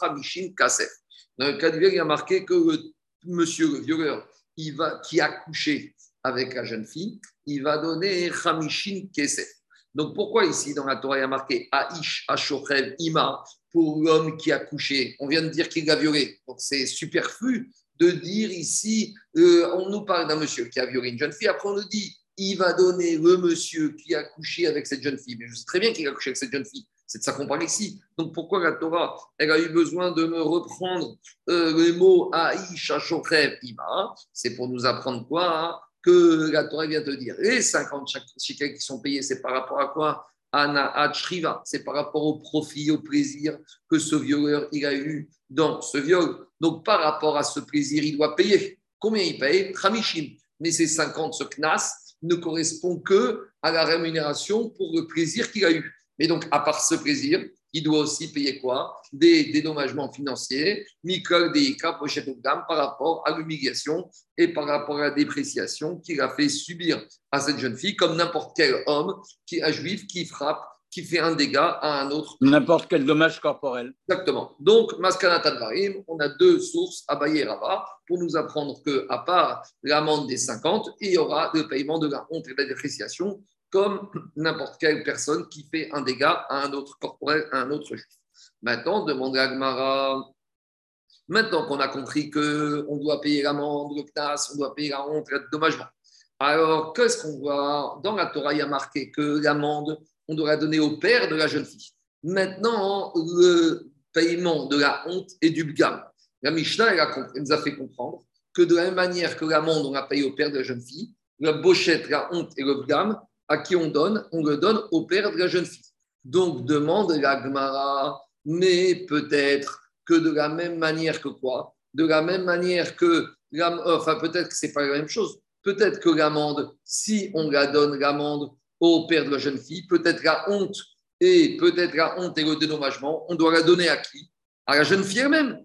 Chamishim Kasef. Dans le cas du viol, il y a marqué que le monsieur le violeur il va, qui a couché avec la jeune fille, il va donner Hamishin Kesef. Donc pourquoi ici dans la Torah il y a marqué Aish Ashochev Ima pour l'homme qui a couché? On vient de dire qu'il l'a violé. Donc c'est superflu de dire ici, euh, on nous parle d'un monsieur qui a violé une jeune fille, après on nous dit il va donner le monsieur qui a couché avec cette jeune fille. Mais je sais très bien qu'il a couché avec cette jeune fille. C'est de ça qu'on parle ici. Donc pourquoi la Torah, elle a eu besoin de me reprendre euh, les mots Aïcha Shochev Ima C'est pour nous apprendre quoi hein, Que la Torah vient de dire. Les 50 shekels qui sont payés, c'est par rapport à quoi? C'est par rapport au profit, au plaisir que ce violeur il a eu dans ce viol. Donc par rapport à ce plaisir, il doit payer. Combien il paye? Hamishim. mais ces 50, ce knas, ne correspond que à la rémunération pour le plaisir qu'il a eu. Mais donc, à part ce plaisir, il doit aussi payer quoi? Des dédommagements financiers, Mikol Deika par rapport à l'humiliation et par rapport à la dépréciation qu'il a fait subir à cette jeune fille, comme n'importe quel homme qui est juif qui frappe qui fait un dégât à un autre. N'importe quel dommage corporel. Exactement. Donc, Maskana Tadvarim, on a deux sources, Abaye et Rava, pour nous apprendre qu'à part l'amende des 50, il y aura le paiement de la honte et de la dépréciation, comme n'importe quelle personne qui fait un dégât à un autre corporel, à un autre juif. Maintenant, demande à Agmara, maintenant qu'on a compris qu'on doit payer l'amende, le CNAS, on doit payer la honte, le dédommagement. Alors, qu'est-ce qu'on voit? Dans la Torah, il y a marqué que l'amende, on devra donner au père de la jeune fille. Maintenant, le paiement de la honte et du bgam. La Mishnah elle, nous a fait comprendre que de la même manière que l'amende, on a payé au père de la jeune fille, la bochette, la honte et le bgam, à qui on donne On le donne au père de la jeune fille. Donc, demande la Gemara, mais peut-être que de la même manière que quoi? De la même manière que, enfin peut-être que ce n'est pas la même chose. Peut-être que l'amende, si on la donne, l'amende, au père de la jeune fille, peut-être la honte et peut-être la honte et le dédommagement, on doit la donner à qui? À la jeune fille elle-même,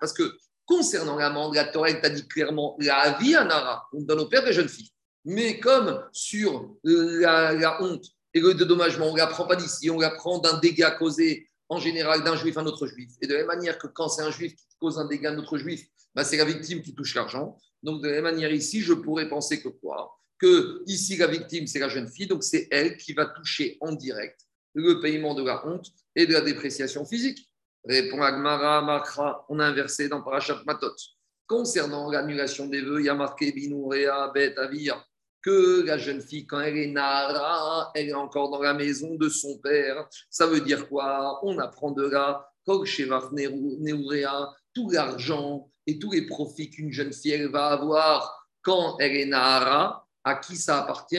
Parce que concernant l'amende, la Torah t'a dit clairement la vie Nara, on donne au père de la jeune fille. Mais comme sur la, honte et le dédommagement, on ne la prend pas d'ici, on la prend d'un dégât causé en général d'un juif à un autre juif. Et de la même manière que quand c'est un juif qui cause un dégât à un autre juif, bah, c'est la victime qui touche l'argent. Donc de la même manière ici, je pourrais penser que quoi? Que ici la victime c'est la jeune fille, donc c'est elle qui va toucher en direct le paiement de la honte et de la dépréciation physique. Répond Agmara, Makra, on a inversé dans Parashat Matot. Concernant l'annulation des vœux, il y a marqué Binourea, Bet, Avir, que la jeune fille, quand elle est Nara, elle est encore dans la maison de son père. Ça veut dire quoi? On apprend de là, tout l'argent et tous les profits qu'une jeune fille va avoir quand elle est Nara, à qui ça appartient?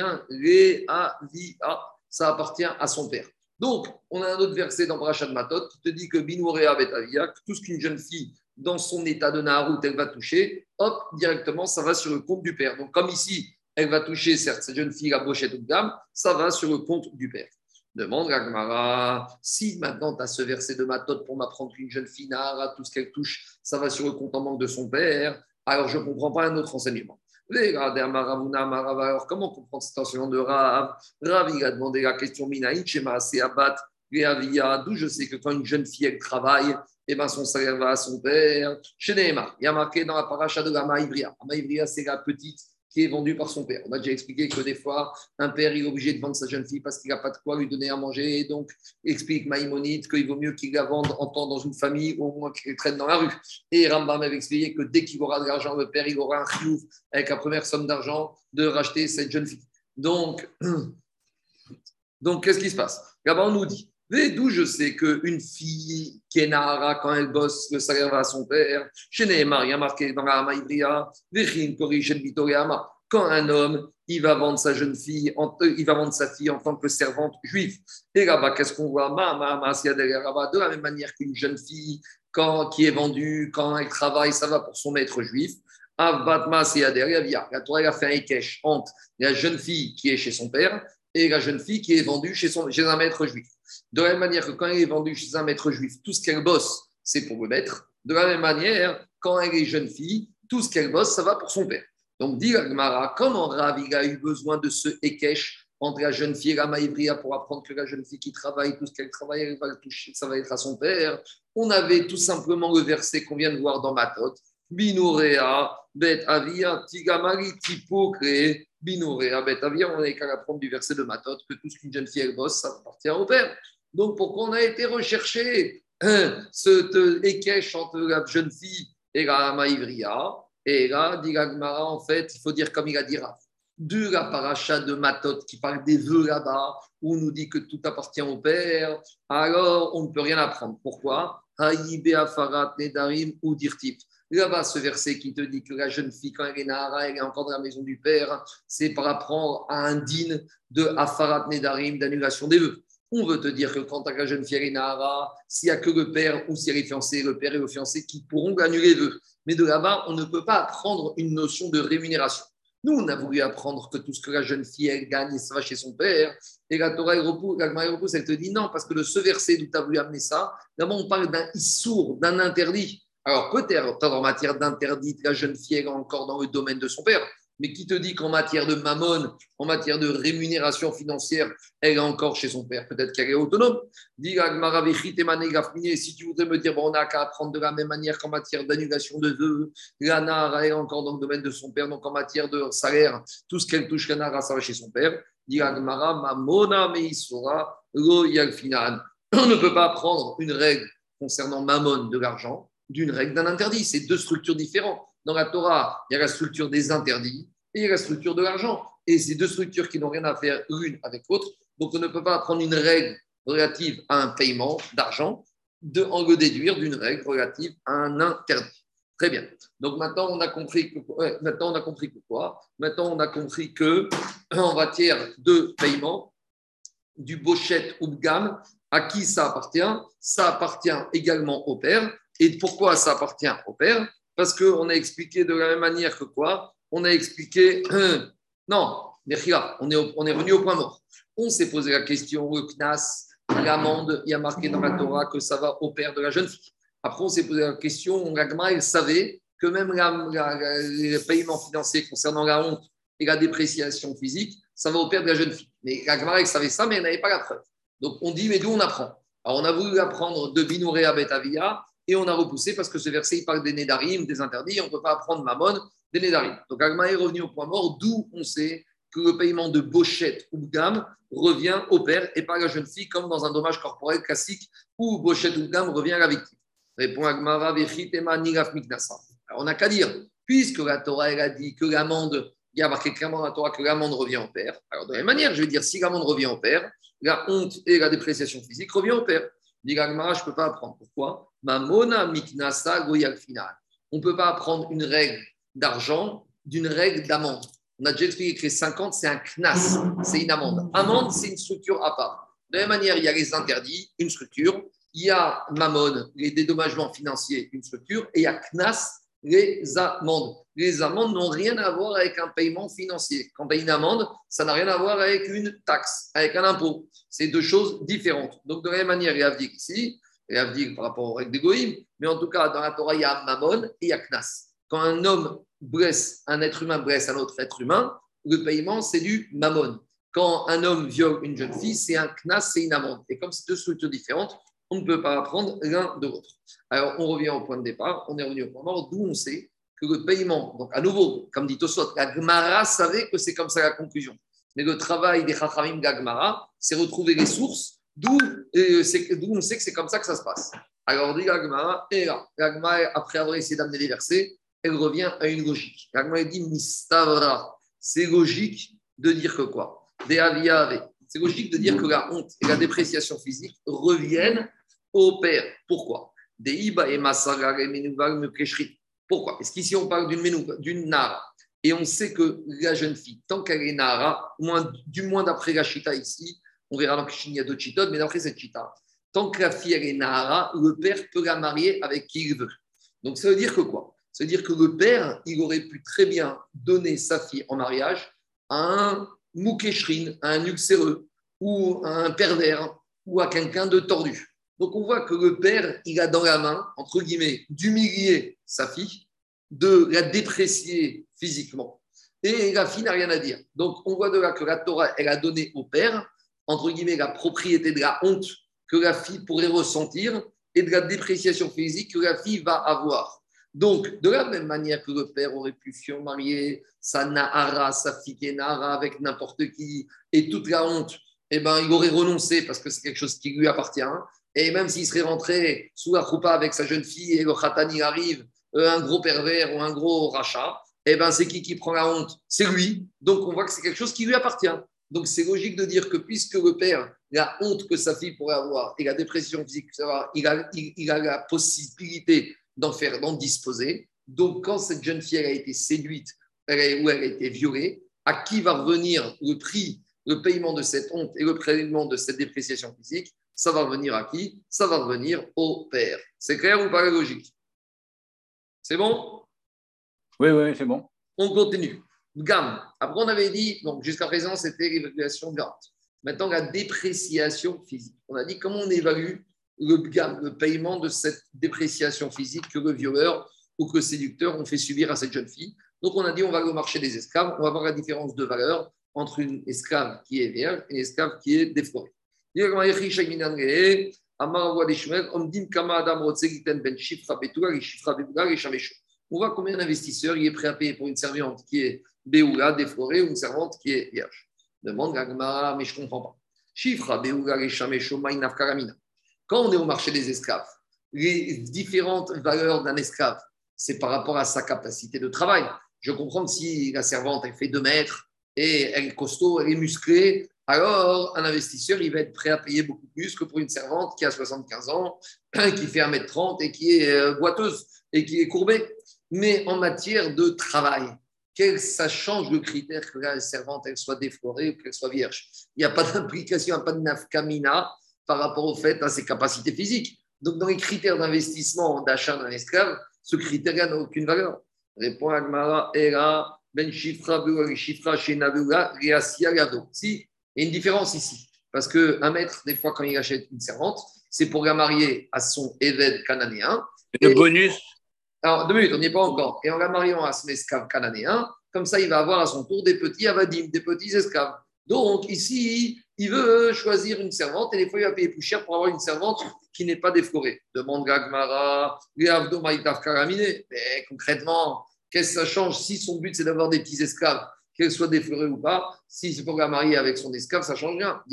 Ça appartient à son père. Donc, on a un autre verset dans Parashat Matot qui te dit que Binourea Betavia, tout ce qu'une jeune fille dans son état de Naharut, elle va toucher, hop, directement, ça va sur le compte du père. Donc, comme ici, elle va toucher, certes, cette jeune fille, la brochette de gamme, ça va sur le compte du père. Demande Gagmara, si maintenant tu as ce verset de Matot pour m'apprendre qu'une jeune fille Nahara, tout ce qu'elle touche, ça va sur le compte en banque de son père, alors je ne comprends pas un autre enseignement. Alors, comment comprendre cet enseignement de Rav? Rav, il a demandé la question Minaïn, Shema, Abat, d'où je sais que quand une jeune fille elle travaille, eh ben son salaire va à son père. Chez Neymar, il y a marqué dans la paracha de la Maïvria. La Maïvria, c'est la petite qui est vendue par son père. On a déjà expliqué que des fois, un père est obligé de vendre sa jeune fille parce qu'il n'a pas de quoi lui donner à manger. Et donc, explique Maïmonide qu'il vaut mieux qu'il la vende en temps dans une famille ou au moins qu'il traîne dans la rue. Et Rambam avait expliqué que dès qu'il aura de l'argent, le père, il aura un chiouf avec la première somme d'argent de racheter cette jeune fille. Donc, donc qu'est-ce qui se passe? Là-bas, on nous dit D'où je sais qu'une fille Nahara, quand elle bosse, le salaire va à son père. Chez Neymar, il marqué dans la quand un homme, il va vendre sa jeune fille, euh, il va vendre sa fille en tant que servante juive. Et là-bas, qu'est-ce qu'on voit? De la même manière qu'une jeune fille, quand, qui est vendue, quand elle travaille, ça va pour son maître juif. La Torah a fait un ékesh entre la jeune fille qui est chez son père et la jeune fille qui est vendue chez, son, chez un maître juif. De la même manière que quand elle est vendue chez un maître juif, tout ce qu'elle bosse, c'est pour le maître. De la même manière, quand elle est jeune fille, tout ce qu'elle bosse, ça va pour son père. Donc, dit Agmara, comment Rav a eu besoin de ce Ekech entre la jeune fille et la Maïbria pour apprendre que la jeune fille qui travaille, tout ce qu'elle travaille, elle va toucher, ça va être à son père? On avait tout simplement le verset qu'on vient de voir dans Matot. Binorea, Bet Avia, Tigamari, Tipo, Créé, Binorea, Bet Avia. On n'avait qu'à apprendre du verset de Matot que tout ce qu'une jeune fille elle bosse, ça appartient au père. Donc, pourquoi on a été recherché hein, ce équèche entre la jeune fille et la Maïvria Et là, dit Gagmara, en fait, il faut dire comme il a dit Raph. De la paracha de Matot qui parle des vœux là-bas, où on nous dit que tout appartient au Père, alors on ne peut rien apprendre. Pourquoi? Afarat Nedarim ou Dirtip. Là-bas, ce verset qui te dit que la jeune fille, quand elle est Nahara, elle est encore dans la maison du Père, c'est par apprendre à un digne de Afarat Nedarim, d'annulation des vœux. On veut te dire que quand ta jeune fille est Nahara, s'il n'y a que le père ou si elle est fiancée, le père et le fiancé qui pourront annuler vœux. Mais de là-bas, on ne peut pas apprendre une notion de rémunération. Nous, on a voulu apprendre que tout ce que la jeune fille, elle gagne, ça va chez son père. Et la Torah, elle la repousse, elle te dit non, parce que de ce verset d'où tu as voulu amener ça, d'abord, on parle d'un issour, d'un interdit. Alors, peut-être, en matière d'interdit, la jeune fille, est encore dans le domaine de son père. Mais qui te dit qu'en matière de mammon, en matière de rémunération financière, elle est encore chez son père? Peut-être qu'elle est autonome. Si tu voudrais me dire, bon, on n'a qu'à apprendre de la même manière qu'en matière d'annulation de vœux, la est encore dans le domaine de son père, donc en matière de salaire, tout ce qu'elle touche, la ça va chez son père. On ne peut pas prendre une règle concernant mammon de l'argent d'une règle d'un interdit. C'est deux structures différentes. Dans la Torah, il y a la structure des interdits et il y a la structure de l'argent. Et ces deux structures qui n'ont rien à faire l'une avec l'autre. Donc, on ne peut pas prendre une règle relative à un paiement d'argent de, en le déduire d'une règle relative à un interdit. Très bien. Donc maintenant, on a compris que, maintenant, on a compris que Maintenant, on a compris que en matière de paiement, du bochet ou de gamme, à qui ça appartient? Ça appartient également au père. Et pourquoi ça appartient au père? Parce qu'on a expliqué de la même manière que quoi? On a expliqué. non, on est, on est revenu au point mort. On s'est posé la question le Knas, l'amende, il y a marqué dans la Torah que ça va au père de la jeune fille. Après, on s'est posé la question Ragma, il savait que même les paiements financiers concernant la honte et la dépréciation physique, ça va au père de la jeune fille. Mais Ragma, il savait ça, mais il n'avait pas la preuve. Donc on dit, mais d'où on apprend? Alors on a voulu apprendre de Binouré à Betavia et on a repoussé parce que ce verset, il parle des Nédarim, des interdits, on ne peut pas apprendre Mammon des Nédarim. Donc Agma est revenu au point mort, d'où on sait que le paiement de Bochette ou gamme revient au père et pas à la jeune fille, comme dans un dommage corporel classique où Bochette ou gamme revient à la victime. Répond Agmara, Miknasa. Alors on n'a qu'à dire, puisque la Torah elle a dit que l'amende, il y a marqué clairement dans la Torah que l'amende revient au père. Alors de la même manière, je vais dire, si l'amende revient au père, la honte et la dépréciation physique revient au père. Dit je ne peux pas apprendre. Pourquoi? Mamona miknasa final. On ne peut pas apprendre une règle d'argent d'une règle d'amende. On a déjà expliqué que les 50, c'est un knas, c'est une amende. Amende, c'est une structure à part. De la même manière, il y a les interdits, une structure. Il y a mamon, les dédommagements financiers, une structure. Et il y a knas, les amendes. Les amendes n'ont rien à voir avec un paiement financier. Quand tu as une amende, ça n'a rien à voir avec une taxe, avec un impôt. C'est deux choses différentes. Donc, de la même manière, il y a Avdik ici, et Avdik par rapport aux règles d'Egoïm, mais en tout cas, dans la Torah, il y a Mammon et il y a Knas. Quand un homme blesse, un être humain blesse un autre être humain, le paiement, c'est du Mammon. Quand un homme viole une jeune fille, c'est un Knas, c'est une amende. Et comme c'est deux structures différentes, on ne peut pas apprendre l'un de l'autre. Alors, on revient au point de départ, on est revenu au point mort, d'où on sait que le paiement, donc à nouveau, comme dit Tosot, la Gemara savait que c'est comme ça la conclusion. Mais le travail des Chachamim de Gemara, c'est retrouver les sources, d'où on sait que c'est comme ça que ça se passe. Alors, dit la Gemara, et là, la Gemara, après avoir essayé d'amener les versets, elle revient à une logique. La Gemara dit Mistavra. C'est logique de dire que quoi? C'est logique de dire que la honte et la dépréciation physique reviennent au père. Pourquoi? Pourquoi? Parce qu'ici, on parle d'une nara. Et on sait que la jeune fille, tant qu'elle est nara, du moins d'après la chita ici, on verra dans Kishin, il y a d'autres chitotes, mais d'après cette chita, tant que la fille est nara, le père peut la marier avec qui il veut. Donc ça veut dire que quoi? Ça veut dire que le père, il aurait pu très bien donner sa fille en mariage à un moukeshrin, à un uxéreux, ou à un pervers, ou à quelqu'un de tordu. Donc on voit que le père, il a dans la main, entre guillemets, d'humilier sa fille, de la déprécier physiquement. Et la fille n'a rien à dire. Donc on voit de là que la Torah, elle a donné au père, entre guillemets, la propriété de la honte que la fille pourrait ressentir et de la dépréciation physique que la fille va avoir. Donc, de la même manière que le père aurait pu marier sa Nahara, sa fille Nahara avec n'importe qui, et toute la honte, eh ben, il aurait renoncé parce que c'est quelque chose qui lui appartient. Et même s'il serait rentré sous la choupa avec sa jeune fille et le khatan arrive, euh, un gros pervers ou un gros rachat, eh ben c'est qui qui prend la honte? C'est lui. Donc on voit que c'est quelque chose qui lui appartient. Donc c'est logique de dire que puisque le père, la honte que sa fille pourrait avoir et la dépression physique, il a, il, a la possibilité d'en faire, d'en disposer. Donc quand cette jeune fille a été séduite ou elle a été violée, à qui va revenir le prix le paiement de cette honte et le paiement de cette dépréciation physique, ça va revenir à qui? Ça va revenir au père. C'est clair ou pas la logique? C'est bon? Oui, oui, c'est bon. On continue. Gamme. Après, on avait dit, donc jusqu'à présent, c'était l'évaluation garde. Maintenant, la dépréciation physique. On a dit comment on évalue le, le paiement de cette dépréciation physique que le violeur ou que le séducteur ont fait subir à cette jeune fille? Donc, on a dit, on va au marché des esclaves, on va voir la différence de valeur entre une esclave qui est vierge et une esclave qui est déflorée. Voit combien d'investisseurs il est prêt à payer pour une servante qui est Béoula, déflorée, ou une servante qui est vierge. Demande mais je ne comprends pas. Chifra, Béoula, Quand on est au marché des esclaves, les différentes valeurs d'un esclave, c'est par rapport à sa capacité de travail. Je comprends que si la servante, elle fait 2 mètres et elle est costaud, elle est musclée, alors un investisseur, il va être prêt à payer beaucoup plus que pour une servante qui a 75 ans, qui fait 1m30 et qui est euh, boiteuse et qui est courbée. Mais en matière de travail, ça change le critère que la servante elle soit déflorée ou qu'elle soit vierge. Il n'y a pas d'implication, il n'y a pas de nafkamina par rapport au fait à ses capacités physiques. Donc, dans les critères d'investissement d'achat d'un esclave, ce critère n'a aucune valeur. Répond Agmara, Era, Ben Shifra, Shifra, Gado. Si, il y a une différence ici. Parce qu'un maître, des fois, quand il achète une servante, c'est pour la marier à son évêque cananéen. Le bonus Alors, deux minutes, on n'y est pas encore. Et en la mariant à son esclave cananéen, comme ça, il va avoir à son tour des petits avadim, des petits esclaves. Donc, ici, il veut choisir une servante et des fois, il va payer plus cher pour avoir une servante qui n'est pas déflorée. Demande Gagmara, Mais concrètement, qu'est-ce que ça change si son but, c'est d'avoir des petits esclaves qu'elle soit déflorée ou pas, si c'est pour la marier avec son esclave, ça change rien.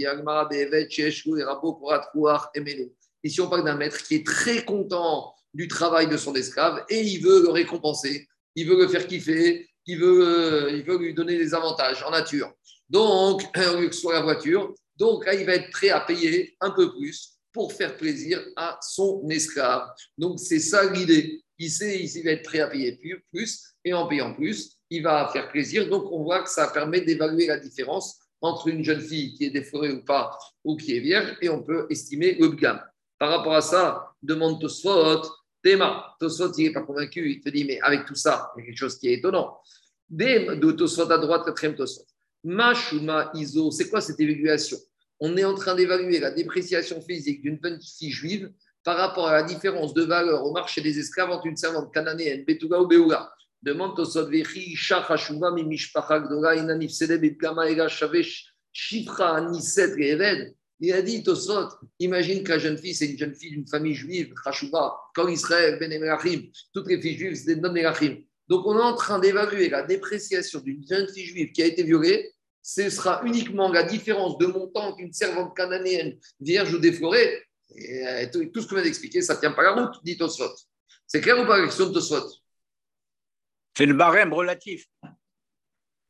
Ici, on parle d'un maître qui est très content du travail de son esclave et il veut le récompenser, il veut le faire kiffer, il veut, euh, il veut lui donner des avantages en nature. Donc, soit la voiture, donc là, il va être prêt à payer un peu plus pour faire plaisir à son esclave. Donc, c'est ça l'idée. Il sait, il va être prêt à payer plus et en payant plus, il va faire plaisir. Donc, on voit que ça permet d'évaluer la différence entre une jeune fille qui est déforée ou pas, ou qui est vierge, et on peut estimer le gamme. Par rapport à ça, demande Tosfot, Théma. Tosfot, il n'est pas convaincu, il te dit, mais avec tout ça, il y a quelque chose qui est étonnant. Dem de Tosfot à droite, quatrième Tosfot. Mashuma Iso, c'est quoi cette évaluation? On est en train d'évaluer la dépréciation physique d'une jeune fille juive par rapport à la différence de valeur au marché des esclaves entre une servante cananéenne, Betouga ou Beoula, Demande Tosot Vechi, Shachashuva, Mimishpacha Gdora, Inanif Sedeb, Gama, Ega, Shavesh, Shifra, Aniset, Eved. Il a dit Tosot, imagine que la jeune fille, c'est une jeune fille d'une famille juive, Chashuva, comme Israël, Ben Emerachim, toutes les filles juives, c'est des non. Donc on est en train d'évaluer la dépréciation d'une jeune fille juive qui a été violée. Ce sera uniquement la différence de montant qu'une servante cananéenne, vierge ou déflorée. Euh, tout ce que je viens d'expliquer, ça ne tient pas la route, dit Tosot. C'est clair ou pas la question de Tosot c'est le barème relatif.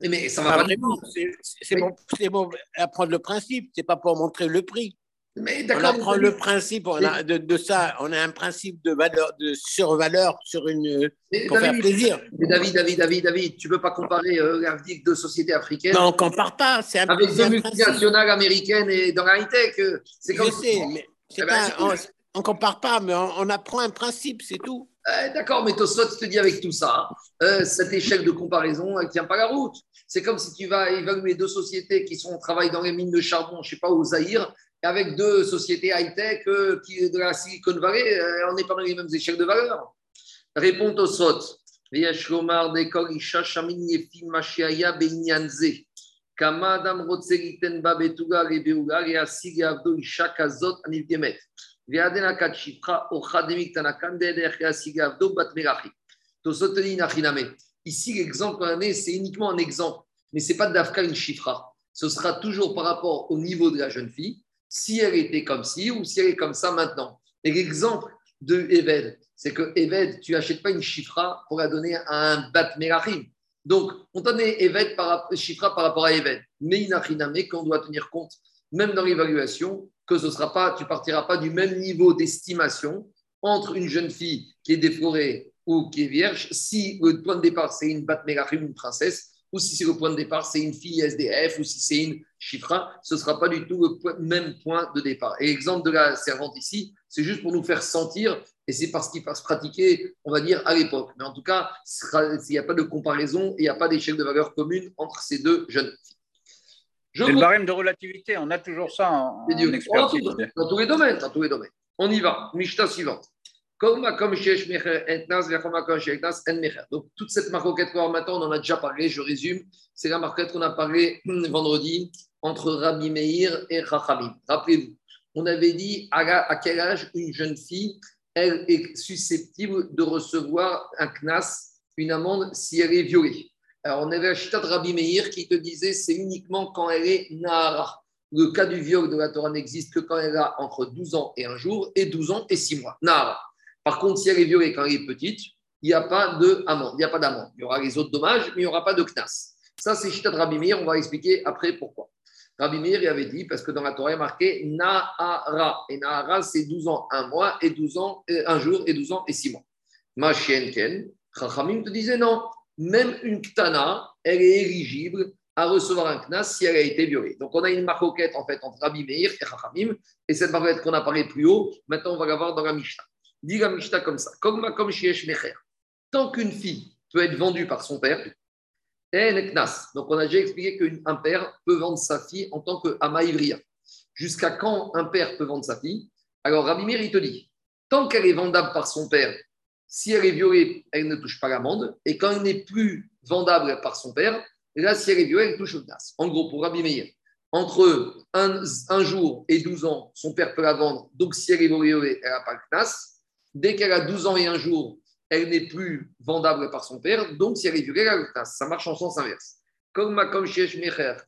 Mais ça va pas C'est bon, bon apprendre le principe, c'est pas pour montrer le prix. Mais on apprend le principe on a, de, ça. On a un principe de valeur, de survaleur sur une pour faire plaisir. Mais David, David, David, David, tu peux pas comparer euh, de sociétés africaines. Non, on compare pas. C'est avec deux multinationales américaines et dans la high-tech. Euh, c'est comme. Je sais, mais eh ben, on, on compare pas, mais on apprend un principe, c'est tout. Euh, d'accord, mais Tosot te dit avec tout ça, euh, cet échec de comparaison, elle ne tient pas la route. C'est comme si tu vas évaluer deux sociétés qui sont travaillent dans les mines de charbon, je ne sais pas, au Zaïre, avec deux sociétés high-tech euh, de la Silicon Valley, on n'est pas dans les mêmes échecs de valeur. Répond Tosot. Ici, l'exemple qu'on a c'est uniquement un exemple, mais ce n'est pas d'Afka une chifra. Ce sera toujours par rapport au niveau de la jeune fille, si elle était comme ci ou si elle est comme ça maintenant. Et l'exemple de Eved, c'est que Eved, tu n'achètes pas une chifra pour la donner à un bat merachim. Donc, on donne Eved par, chifra par rapport à Eved. Mais inachiname, qu'on doit tenir compte, même dans l'évaluation, que ce sera pas, tu partiras pas du même niveau d'estimation entre une jeune fille qui est déflorée ou qui est vierge. Si le point de départ, c'est une bat une princesse, ou si c'est le point de départ, c'est une fille SDF, ou si c'est une chifra, ce ne sera pas du tout le même point de départ. Et l'exemple de la servante ici, c'est juste pour nous faire sentir, et c'est parce qu'il faut se pratiquer, on va dire, à l'époque. Mais en tout cas, il n'y a pas de comparaison, il n'y a pas d'échelle de valeur commune entre ces deux jeunes filles. C'est le barème de relativité, on a toujours ça en, en expertise. Dans, tous les domaines, dans tous les domaines. On y va. Mishta suivante. Donc, toute cette maroquette qu'on maintenant, on en a déjà parlé, je résume. C'est la maroquette qu'on a parlé vendredi entre Rabbi Meir et Rachamim. Rappelez-vous, on avait dit à, quel âge une jeune fille, elle est susceptible de recevoir un knas, une amende, si elle est violée. Alors, on avait la chita de Rabbi Meir qui te disait c'est uniquement quand elle est Nahara. Le cas du viol de la Torah n'existe que quand elle a entre 12 ans et un jour et 12 ans et 6 mois. Nahara. Par contre, si elle est violée quand elle est petite, il n'y a pas d'amende. Il n'y a pas d'amende. Il y aura les autres dommages, mais il n'y aura pas de knas. Ça, c'est Chita de Rabbi Meir. On va expliquer après pourquoi. Rabbi Meir avait dit, parce que dans la Torah, il a marqué Nahara. Et Nahara, c'est 12 ans, 1 mois, et 12 ans, un jour, et 12 ans, et 6 mois. Ma Ken, Chachamim te disait non. Même une ktana, elle est éligible à recevoir un knas si elle a été violée. Donc, on a une marquette en fait entre Rabbi Meir et Chachamim. Et cette marquette qu'on a parlé plus haut, maintenant, on va la voir dans la Mishnah. Dit la Mishnah comme ça. Comme Tant qu'une fille peut être vendue par son père, elle knas. Donc, on a déjà expliqué qu'un père peut vendre sa fille en tant que Ivria. Jusqu'à quand un père peut vendre sa fille? Alors, Rabbi Mir, il te dit tant qu'elle est vendable par son père, si elle est violée, elle ne touche pas l'amende. Et quand elle n'est plus vendable par son père, là, si elle est violée, elle touche le knas. En gros, pour Rabbi Meir, entre un, jour et 12 ans, son père peut la vendre. Donc, si elle est violée, elle n'a pas le knas. Dès qu'elle a 12 ans et un jour, elle n'est plus vendable par son père. Donc, si elle est violée, elle a le knas. Ça marche en sens inverse. Comme comme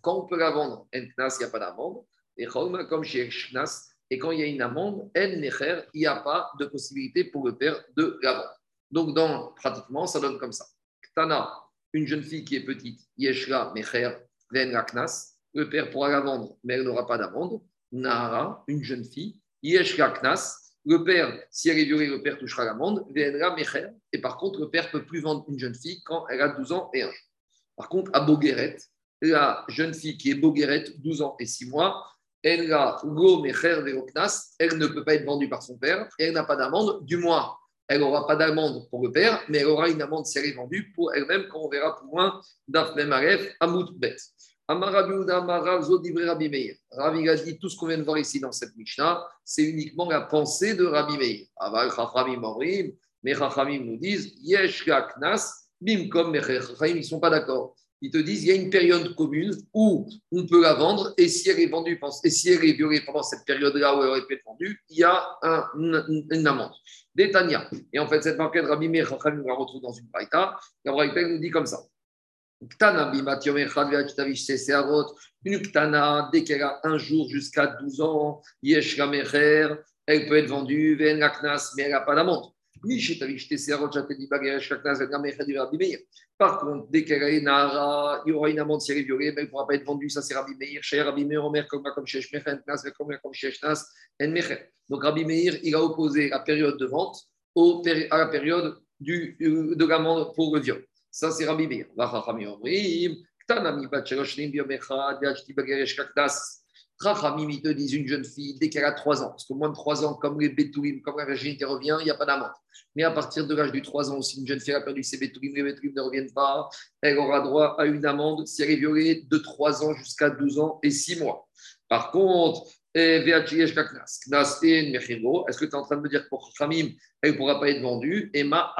quand on peut la vendre, il n'y a pas d'amende. Et comme knas, et quand il y a une amende, il n'y a pas de possibilité pour le père de la vendre. Donc, pratiquement, ça donne comme ça. Ktana, une jeune fille qui est petite, Yeshra Mecher, Ven Knas, le père pourra la vendre, mais elle n'aura pas d'amende. Nahara, une jeune fille, Yeshra Knas, le père, si elle est violée, le père touchera l'amende. Mecher. Et par contre, le père ne peut plus vendre une jeune fille quand elle a 12 ans et un jour. Par contre, à Bogueret, la jeune fille qui est Bogueret, 12 ans et 6 mois, elle ne peut pas être vendue par son père et elle n'a pas d'amende. Du moins, elle n'aura pas d'amende pour le père, mais elle aura une amende si elle est vendue pour elle-même, quand on verra plus loin, Daf Memaref, Amout Bet. Ravi a dit tout ce qu'on vient de voir ici dans cette Mishnah, c'est uniquement la pensée de Rabbi Meir. Mais Chachamim nous disent Yesh Knas, Bim comme ils ne sont pas d'accord. Ils te disent il y a une période commune où on peut la vendre et si elle est vendue et si elle est violée pendant cette période-là où elle aurait pu être vendue, il y a un, une, amende. Détania. Et en fait, cette marquette Rabbi Meir, Chachamim la retrouve dans une braïta. La braïta nous dit comme ça. Une ktana, dès qu'elle a un jour jusqu'à 12 ans, elle peut être vendue, mais elle n'a pas d'amende. Par contre, dès qu'elle y aura une amende si elle violée, mais elle ne pourra pas être vendue. Ça, c'est Rabbi Meir. Omer, comme comme. Donc, Rabbi Meir, il a opposé la période de vente à la période du, de l'amende pour le viol. Ça, c'est Rabbi Meir. Rachamim, ils te disent une jeune fille, dès qu'elle a 3 ans, parce que moins de 3 ans, comme les bétoulim, comme la virginité revient, il n'y a pas d'amende. Mais à partir de l'âge du 3 ans, si une jeune fille a perdu ses bétoulim, les bétoulim ne reviennent pas, elle aura droit à une amende si elle est violée de 3 ans jusqu'à 12 ans et 6 mois. Par contre, est-ce que tu es en train de me dire que pour Chachamim, elle ne pourra pas être vendue? Et ma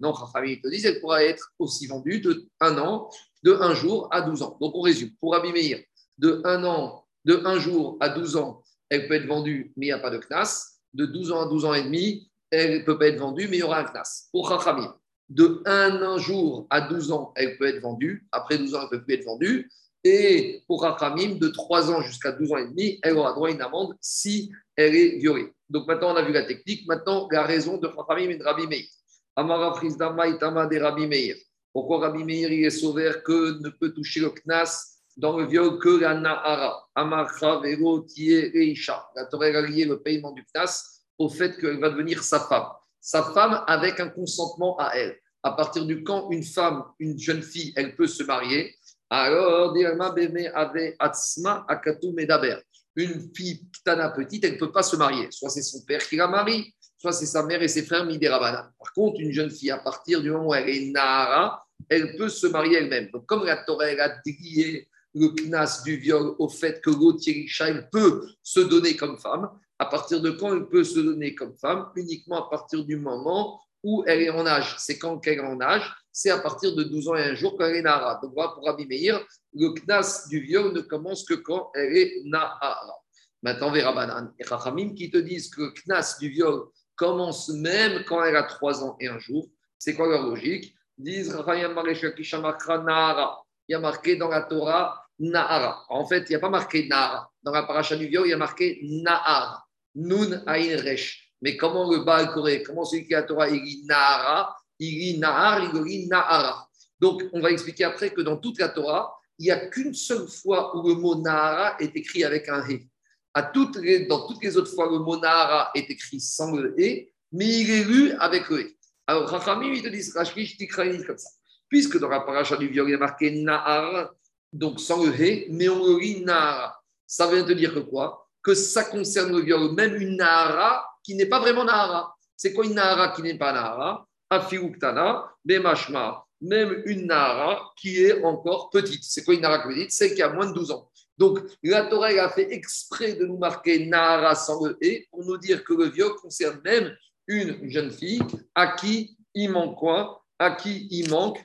Non, Chachamim, te dit qu'elle pourra être aussi vendue de un an, de un jour à 12 ans. Donc on résume. Pour Rabbi Meir, de un an, de un jour à 12 ans, elle peut être vendue, mais il n'y a pas de knas. De 12 ans à 12 ans et demi, elle ne peut pas être vendue, mais il y aura un knas. Pour Chachamim, de un jour à 12 ans, elle peut être vendue. Après 12 ans, elle ne peut plus être vendue. Et pour Rachamim, de 3 ans jusqu'à 12 ans et demi, elle aura droit à une amende si elle est violée. Donc maintenant, on a vu la technique. Maintenant, la raison de Rachamim et de Rabbi Meir. Amara Frizdama Itama de Rabbi Meir. Pourquoi Rabbi Meir il est sauvé que ne peut toucher le Knas dans le viol que la Nahara Amarcha Vero Reisha. La Torah a lié le paiement du Knas au fait qu'elle va devenir sa femme. Sa femme avec un consentement à elle. à partir du quand une femme, une jeune fille, elle peut se marier, alors, une fille tana petite, elle ne peut pas se marier. Soit c'est son père qui la marie, soit c'est sa mère et ses frères midérabana. Par contre, une jeune fille, à partir du moment où elle est nara, elle peut se marier elle-même. Donc, comme la Torah a délié le knas du viol au fait que l'autre peut se donner comme femme, à partir de quand elle peut se donner comme femme? Uniquement à partir du moment où elle est en âge. C'est quand elle est en âge? C'est à partir de 12 ans et un jour quand elle est Nahara. Donc voilà, pour Rabbi le knas du viol ne commence que quand elle est Nahara. Maintenant, on verra Banan et Rachamim qui te disent que le knas du viol commence même quand elle a 3 ans et un jour. C'est quoi leur logique? Disent Nahara. Il y a marqué dans la Torah Nahara. En fait, il n'y a pas marqué Nahara. Dans la paracha du viol, il y a marqué Nahara. Nun Ain Resh. Mais comment le Baal Koré, comment celui qui a Torah, il dit Nahara, il dit Nahar, il dit Nahara. Donc, on va expliquer après que dans toute la Torah, il n'y a qu'une seule fois où le mot Nahara est écrit avec un He. Dans toutes les autres fois, le mot Nahara est écrit sans le He, mais il est lu avec le He. Alors, Rachamim, il te dit, comme ça. Puisque dans la paracha du viol, il y a marqué Nahar, donc sans le He, mais on le lit. Ça veut te dire que quoi? Que ça concerne le viol, même une Nahara qui n'est pas vraiment Nahara. C'est quoi une Nahara qui n'est pas Nahara Afiuktana, Bemashma, même une Nahara qui est encore petite. C'est quoi une Nahara petite Celle qui a moins de 12 ans. Donc, la Torah a fait exprès de nous marquer Nahara sans le E pour nous dire que le viol concerne même une jeune fille à qui il manque quoi? À qui il manque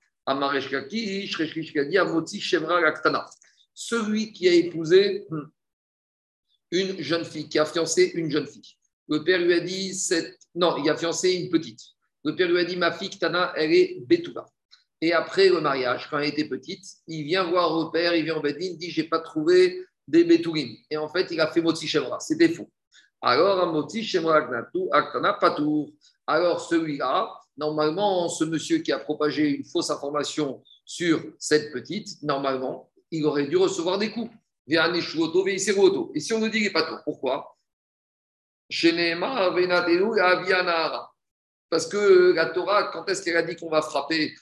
Celui qui a épousé une jeune fille, qui a fiancé une jeune fille. Le père lui a dit, non, il a fiancé une petite. Le père lui a dit, ma fille Tana, elle est Betouba. Et après le mariage, quand elle était petite, il vient voir le père, il vient en Bedin, il dit, j'ai pas trouvé des Betourim. Et en fait, il a fait Moti Shemra. C'était faux. Alors, Moti Shemra Aktana Patour. Alors, celui-là, normalement, ce monsieur qui a propagé une fausse information sur cette petite, normalement, il aurait dû recevoir des coups. Et si on nous dit qu'il n'est pas tout, pourquoi? Parce que la Torah, quand est-ce qu'elle a dit qu'on va frapper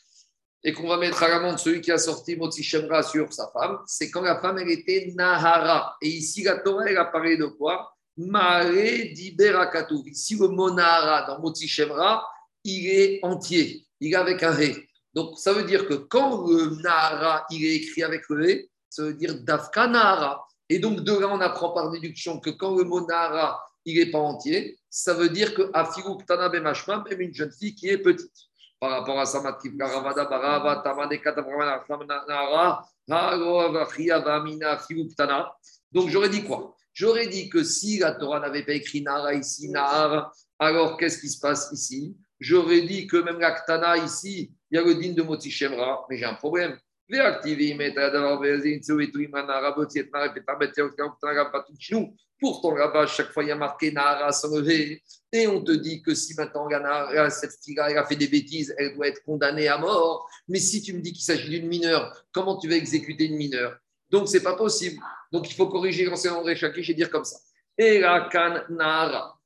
et qu'on va mettre à l'amende celui qui a sorti Motsi Shemra sur sa femme, c'est quand la femme, elle était Nahara. Et ici, la Torah, elle a parlé de quoi? Mare Diberakatu. Ici, le mot Nahara dans Motsi Shemra, il est entier, il est avec un ré. Donc, ça veut dire que quand le Nahara, il est écrit avec le ré, ça veut dire Dafka Nahara. Et donc, de là, on apprend par déduction que quand le mot Nahara, il n'est pas entier, ça veut dire que Afiru Ktana Bemashma, même une jeune fille qui est petite. Par rapport à Samat Ravada Barava, Tamade Katavramana, Nahara. Donc, j'aurais dit quoi? J'aurais dit que si la Torah n'avait pas écrit Nahara ici, Nahara, alors qu'est-ce qui se passe ici? J'aurais dit que même la Ktana ici, il y a le din de Moti Shemra, mais j'ai un problème. Pourtant, là-bas, chaque fois, il y a marqué Nahara sans lever. Et on te dit que si maintenant cette fille-là a fait des bêtises, elle doit être condamnée à mort. Mais si tu me dis qu'il s'agit d'une mineure, comment tu vas exécuter une mineure? Donc, c'est pas possible. Donc, il faut corriger l'enseignement de Shakish et dire comme ça. Et la Nahara.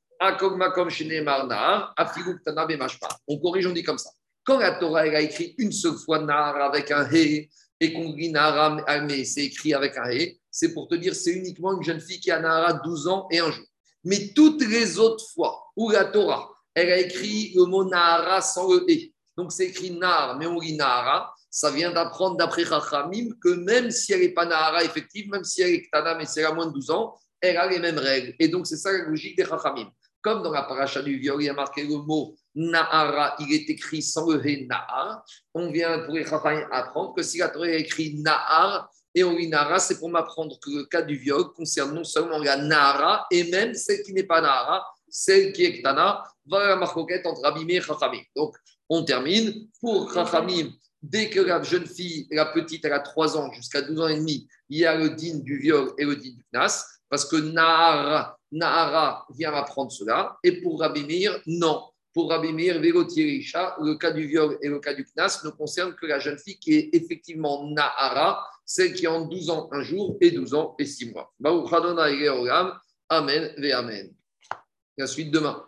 On corrige, on dit comme ça. Quand la Torah a écrit une seule fois Nar avec un He et qu'on dit Nahara, mais c'est écrit avec un He, c'est pour te dire c'est uniquement une jeune fille qui a Nahara 12 ans et un jour. Mais toutes les autres fois où la Torah, elle a écrit le mot Nahara sans le He, donc c'est écrit Nar, mais on dit Nahara, ça vient d'apprendre d'après Chachamim que même si elle n'est pas Nahara effective, même si elle est Ktana, mais c'est à moins de 12 ans, elle a les mêmes règles. Et donc c'est ça la logique des Chachamim. Comme dans la paracha du viol, il y a marqué le mot Nahara, il est écrit sans le He Nahar. On vient pour les apprendre que si la Torah est écrit Nahar et on dit Nahara, c'est pour m'apprendre que le cas du viol concerne non seulement la Nahara et même celle qui n'est pas Nahara, celle qui est Ktana, va la marcoquette entre Rabimé et Chachamim. Donc, On termine. Pour Rachamim, dès que la jeune fille, la petite, elle a 3 ans jusqu'à 12 ans et demi, il y a le din du viol et le din du knas, parce que Nahara, Nahara vient apprendre cela. Et pour Rabbi non. Pour Rabbi Meir, le cas du viol et le cas du knas ne concernent que la jeune fille qui est effectivement Nahara, celle qui a 12 ans un jour et 12 ans et 6 mois. Amen ve Amen. La suite demain.